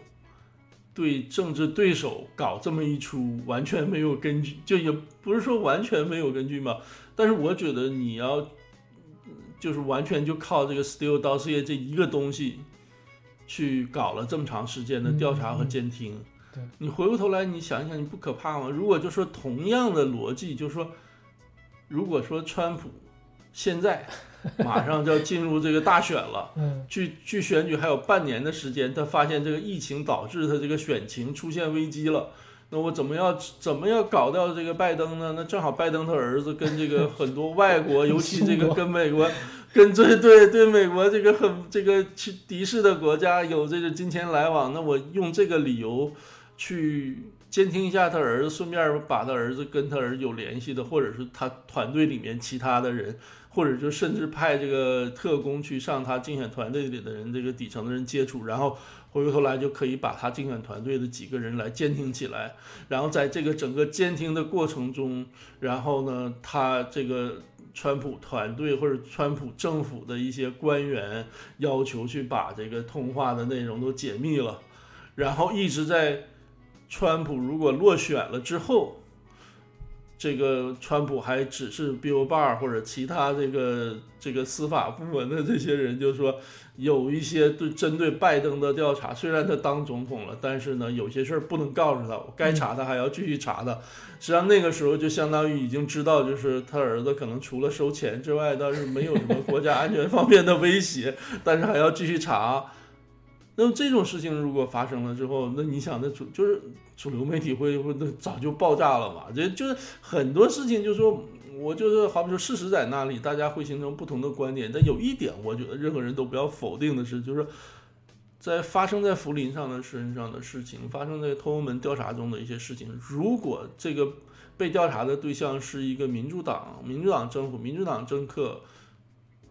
对政治对手搞这么一出，完全没有根据，就也不是说完全没有根据嘛。但是我觉得你要就是完全就靠这个 Still Dossier 这一个东西去搞了这么长时间的调查和监听，你回过头来你想一想，你不可怕吗？如果就说同样的逻辑，就是说，如果说川普现在。马上就要进入这个大选了，嗯，距距选举还有半年的时间，他发现这个疫情导致他这个选情出现危机了，那我怎么要怎么要搞掉这个拜登呢？那正好拜登他儿子跟这个 很多外国，尤其这个跟美国，跟这对对美国这个很这个去敌视的国家有这个金钱来往，那我用这个理由去监听一下他儿子，顺便把他儿子跟他儿子有联系的，或者是他团队里面其他的人。或者就甚至派这个特工去上他竞选团队里的人，这个底层的人接触，然后回过头来就可以把他竞选团队的几个人来监听起来，然后在这个整个监听的过程中，然后呢，他这个川普团队或者川普政府的一些官员要求去把这个通话的内容都解密了，然后一直在川普如果落选了之后。这个川普还只是 Bill Barr 或者其他这个这个司法部门的这些人，就是说有一些对针对拜登的调查，虽然他当总统了，但是呢，有些事儿不能告诉他，我该查他还要继续查他。实际上那个时候就相当于已经知道，就是他儿子可能除了收钱之外，倒是没有什么国家安全方面的威胁，但是还要继续查。那么这种事情如果发生了之后，那你想，那主就是主流媒体会会那早就爆炸了嘛？这就是很多事情，就是说我就是好比说事实在那里，大家会形成不同的观点。但有一点，我觉得任何人都不要否定的是，就是在发生在福林上的身上的事情，发生在通俄门调查中的一些事情，如果这个被调查的对象是一个民主党、民主党政府、民主党政客。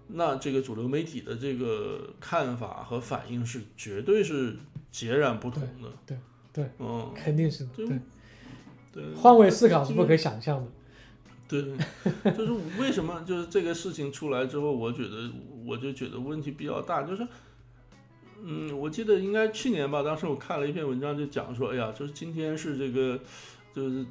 那这个主流媒体的这个看法和反应是绝对是截然不同的，对对，嗯，肯定是对对，对，换位思考是不可想象的。对，就是为什么就是这个事情出来之后，我觉得我就觉得问题比较大，就是，嗯，我记得应该去年吧，当时我看了一篇文章，就讲说，哎呀，就是今天是这个，就是。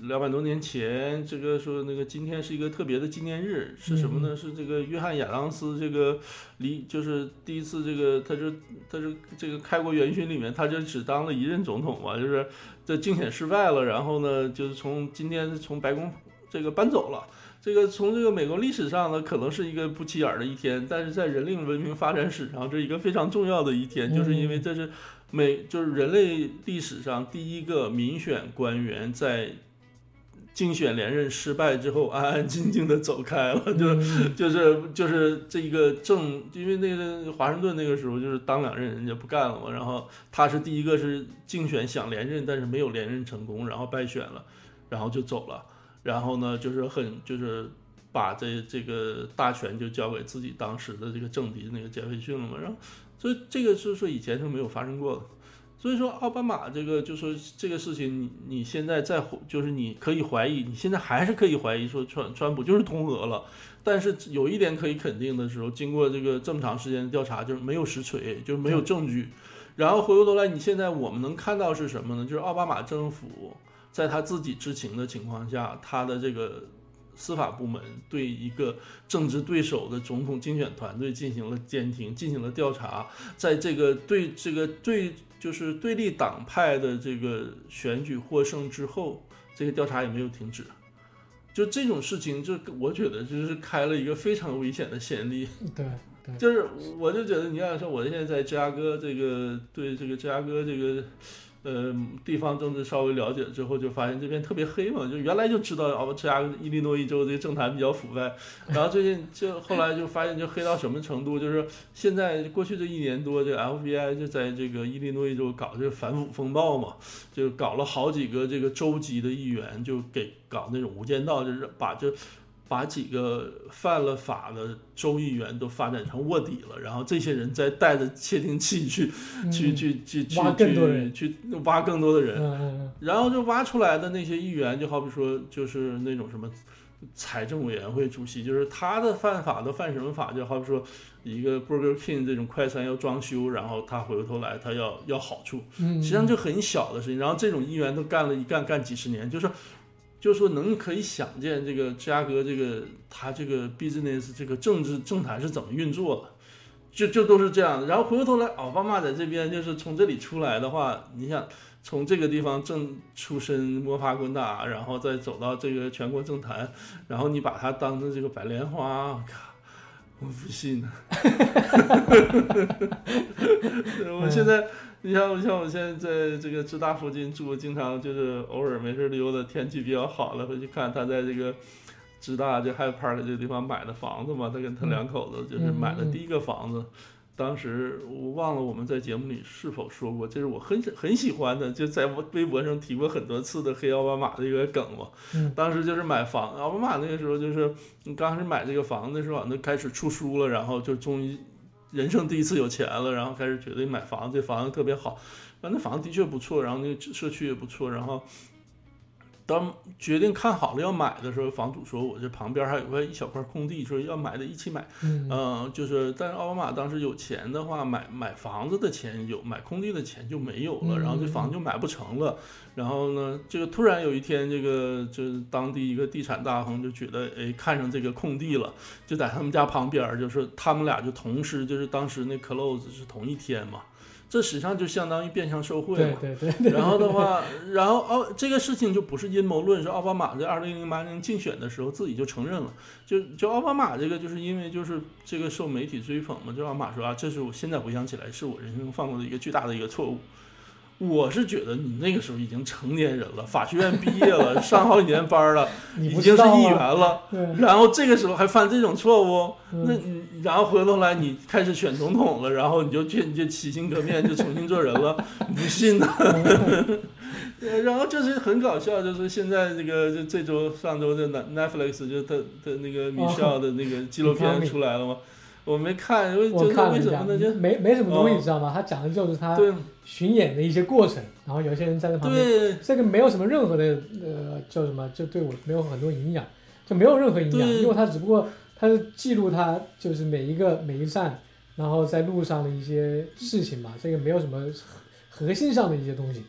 两百多年前，这个说那个今天是一个特别的纪念日，是什么呢？是这个约翰亚当斯这个离就是第一次这个他就他就这个开国元勋里面，他就只当了一任总统嘛，就是这竞选失败了，然后呢就是从今天从白宫这个搬走了。这个从这个美国历史上呢，可能是一个不起眼的一天，但是在人类文明发展史上，这一个非常重要的一天，就是因为这是美就是人类历史上第一个民选官员在。竞选连任失败之后，安安静静的走开了，就是就是就是这一个政，因为那个华盛顿那个时候就是当两任人家不干了嘛，然后他是第一个是竞选想连任，但是没有连任成功，然后败选了，然后就走了，然后呢就是很就是把这这个大权就交给自己当时的这个政敌那个杰斐逊了嘛，然后所以这个是说以前是没有发生过的。所以说，奥巴马这个就说这个事情，你你现在在就是你可以怀疑，你现在还是可以怀疑说川川普就是通俄了。但是有一点可以肯定的时候，经过这个这么长时间的调查，就是没有实锤，就是没有证据。然后回过头来，你现在我们能看到是什么呢？就是奥巴马政府在他自己知情的情况下，他的这个司法部门对一个政治对手的总统竞选团队进行了监听，进行了调查，在这个对这个对。就是对立党派的这个选举获胜之后，这些调查也没有停止。就这种事情，就我觉得就是开了一个非常危险的先例。对对，就是我就觉得，你要说我现在在芝加哥，这个对这个芝加哥这个。呃，地方政治稍微了解之后，就发现这边特别黑嘛，就原来就知道哦，芝加伊利诺伊州这个政坛比较腐败，然后最近就后来就发现就黑到什么程度，就是现在过去这一年多，这个 FBI 就在这个伊利诺伊州搞这个反腐风暴嘛，就搞了好几个这个州级的议员就给搞那种无间道，就是把这。把几个犯了法的州议员都发展成卧底了，然后这些人再带着窃听器去，去去去去挖更多人，去挖更多的人，然后就挖出来的那些议员，就好比说就是那种什么财政委员会主席，就是他的犯法都犯什么法？就好比说一个 Burger King 这种快餐要装修，然后他回过头来他要要好处，实际上就很小的事情，然后这种议员都干了一干干几十年，就是。就说能可以想见这个芝加哥这个他这个 business 这个政治政坛是怎么运作的，就就都是这样的。然后回过头来，奥巴马在这边就是从这里出来的话，你想从这个地方正出身摸爬滚打，然后再走到这个全国政坛，然后你把他当成这个白莲花，我靠，我不信呢。我现在。你像像我现在在这个浙大附近住，经常就是偶尔没事溜达，天气比较好了，回去看他在这个浙大就 Hyde Park 这个地方买的房子嘛。他跟他两口子就是买的第一个房子，当时我忘了我们在节目里是否说过，这是我很很喜欢的，就在微博上提过很多次的黑奥巴马的一个梗嘛。当时就是买房，奥巴马那个时候就是你刚开始买这个房子的时候，那开始出书了，然后就终于。人生第一次有钱了，然后开始觉得买房子，这房子特别好，那房子的确不错，然后那个社区也不错，然后当决定看好了要买的时候，房主说我这旁边还有块一小块空地，说要买的一起买，嗯，就是但是奥巴马当时有钱的话，买买房子的钱有，买空地的钱就没有了，然后这房子就买不成了。然后呢，这个突然有一天，这个就是当地一个地产大亨就觉得，哎，看上这个空地了，就在他们家旁边，就是他们俩就同时，就是当时那 close 是同一天嘛，这实际上就相当于变相受贿对嘛。对对对。然后的话，然后哦，这个事情就不是阴谋论，是奥巴马在二零零八年竞选的时候自己就承认了。就就奥巴马这个，就是因为就是这个受媒体追捧嘛，就奥巴马说啊，这是我现在回想起来是我人生中犯过的一个巨大的一个错误。我是觉得你那个时候已经成年人了，法学院毕业了，上好几年班了，已经是议员了，对，然后这个时候还犯这种错误，那嗯你然后回头来你开始选总统了，然后你就去你就洗心革面就重新做人了，不信呢？呃然后就是很搞笑，就是现在这个就这周上周的 Net- Netflix 就他的那个米少的那个纪录片出来了吗？我没看，因为我就是为什么呢？就没没什么东西，哦你知道吗？他讲的就是他对巡演的一些过程，然后有些人在那旁边，对这个没有什么任何的呃叫什么，就对我没有很多营养，就没有任何营养，因为他只不过他是记录他就是每一个每一站，然后在路上的一些事情嘛，这个没有什么核核心上的一些东西。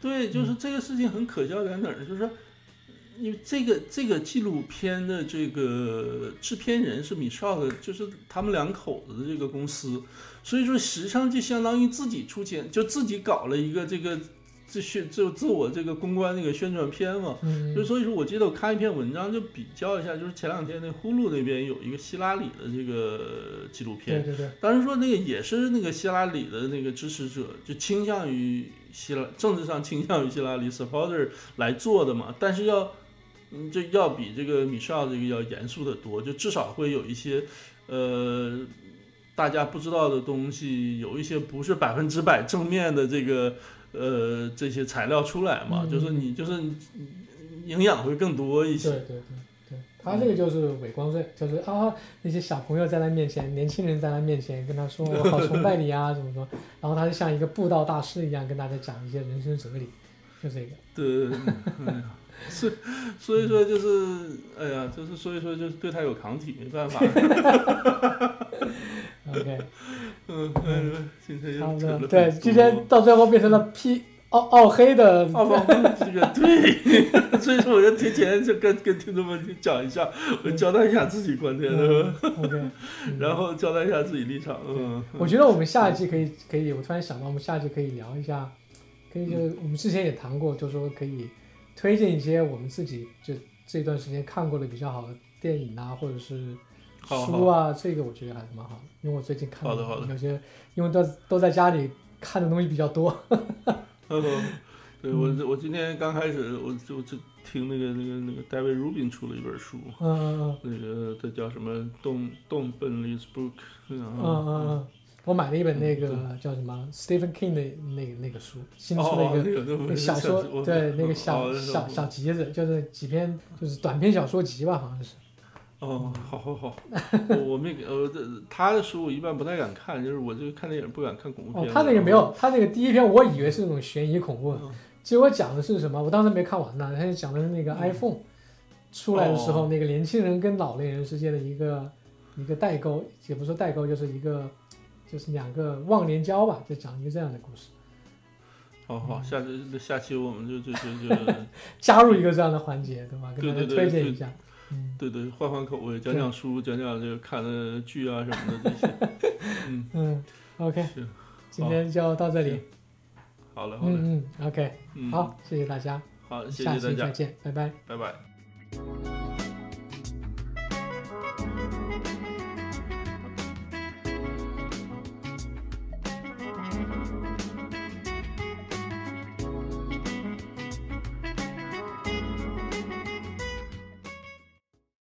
对，就是这个事情很可笑在哪儿呢？就是说，因为这个这个纪录片的这个制片人是米绍的，就是他们两口子的这个公司，所以说实际上就相当于自己出钱，就自己搞了一个这个自宣就自我这个公关那个宣传片嘛。嗯。就，所以说，我记得我看一篇文章，就比较一下，就是前两天那呼噜那边有一个希拉里的这个纪录片对，对对，当时说那个也是那个希拉里的那个支持者，就倾向于希拉政治上倾向于希拉里 supporter 来做的嘛，但是要嗯这要比这个米绍这个要严肃的多，就至少会有一些呃大家不知道的东西，有一些不是百分之百正面的这个呃这些材料出来嘛，嗯就是你就是你营养会更多一些。对对对对，他这个就是伪光正，就是啊那些小朋友在他面前，年轻人在他面前跟他说我好崇拜你啊怎么说，然后他就像一个布道大师一样跟大家讲一些人生哲理，就这个。对，哎呀，所以所以说就是，哎呀，就是所以说就是对他有抗体，没办法。OK，嗯，哎呀，今天差不多。又扯了对，今天到最后变成了 P 奥奥黑的，奥巴马这个对，所以说我就提前就跟跟听众们讲一下，我交代一下自己观点，？OK，嗯然后交代一下自己立场，嗯，我觉得我们下一季可以可以，我突然想到，我们下一季可以聊一下，可以就是我们之前也谈过，就说可以推荐一些我们自己就这段时间看过的比较好的电影啊，或者是书啊，这个我觉得还是蛮好的，因为我最近看好的好的。有些，因为都都在家里看的东西比较多，嗯 对我我今天刚开始我就就听那个那个那个 David Rubin 出了一本书，嗯嗯那个他叫什么 Don't Don't Burn This Book，嗯嗯嗯嗯嗯，我买了一本那个叫什么 Stephen King 的那个那个书，新出的一个。小说对那个小哦小小集子，就是几篇就是短篇小说集吧，好像是。哦，好好好，我我没呃，这他的书我一般不太敢看，就是我就看电影不敢看恐怖片。，哦他那个没有，他那个第一篇我以为是那种悬疑恐怖，嗯结果讲的是什么？我当时没看完呢，他就讲的是那个 iPhone 出来的时候，哦那个年轻人跟老年人之间的一个一个代沟，也不是说代沟，就是一个就是两个忘年交吧，就讲一个这样的故事，好好，下次下期我们就就就就 加入一个这样的环节，对吧？给大家推荐一下。嗯对对换换口味，讲讲书，讲讲这个看的剧啊什么的这些。嗯，嗯，OK，是今天就到这里。好嘞好嘞，嗯嗯，OK，嗯，好，谢谢大家，好，谢下谢大家，期再见，拜拜。拜拜。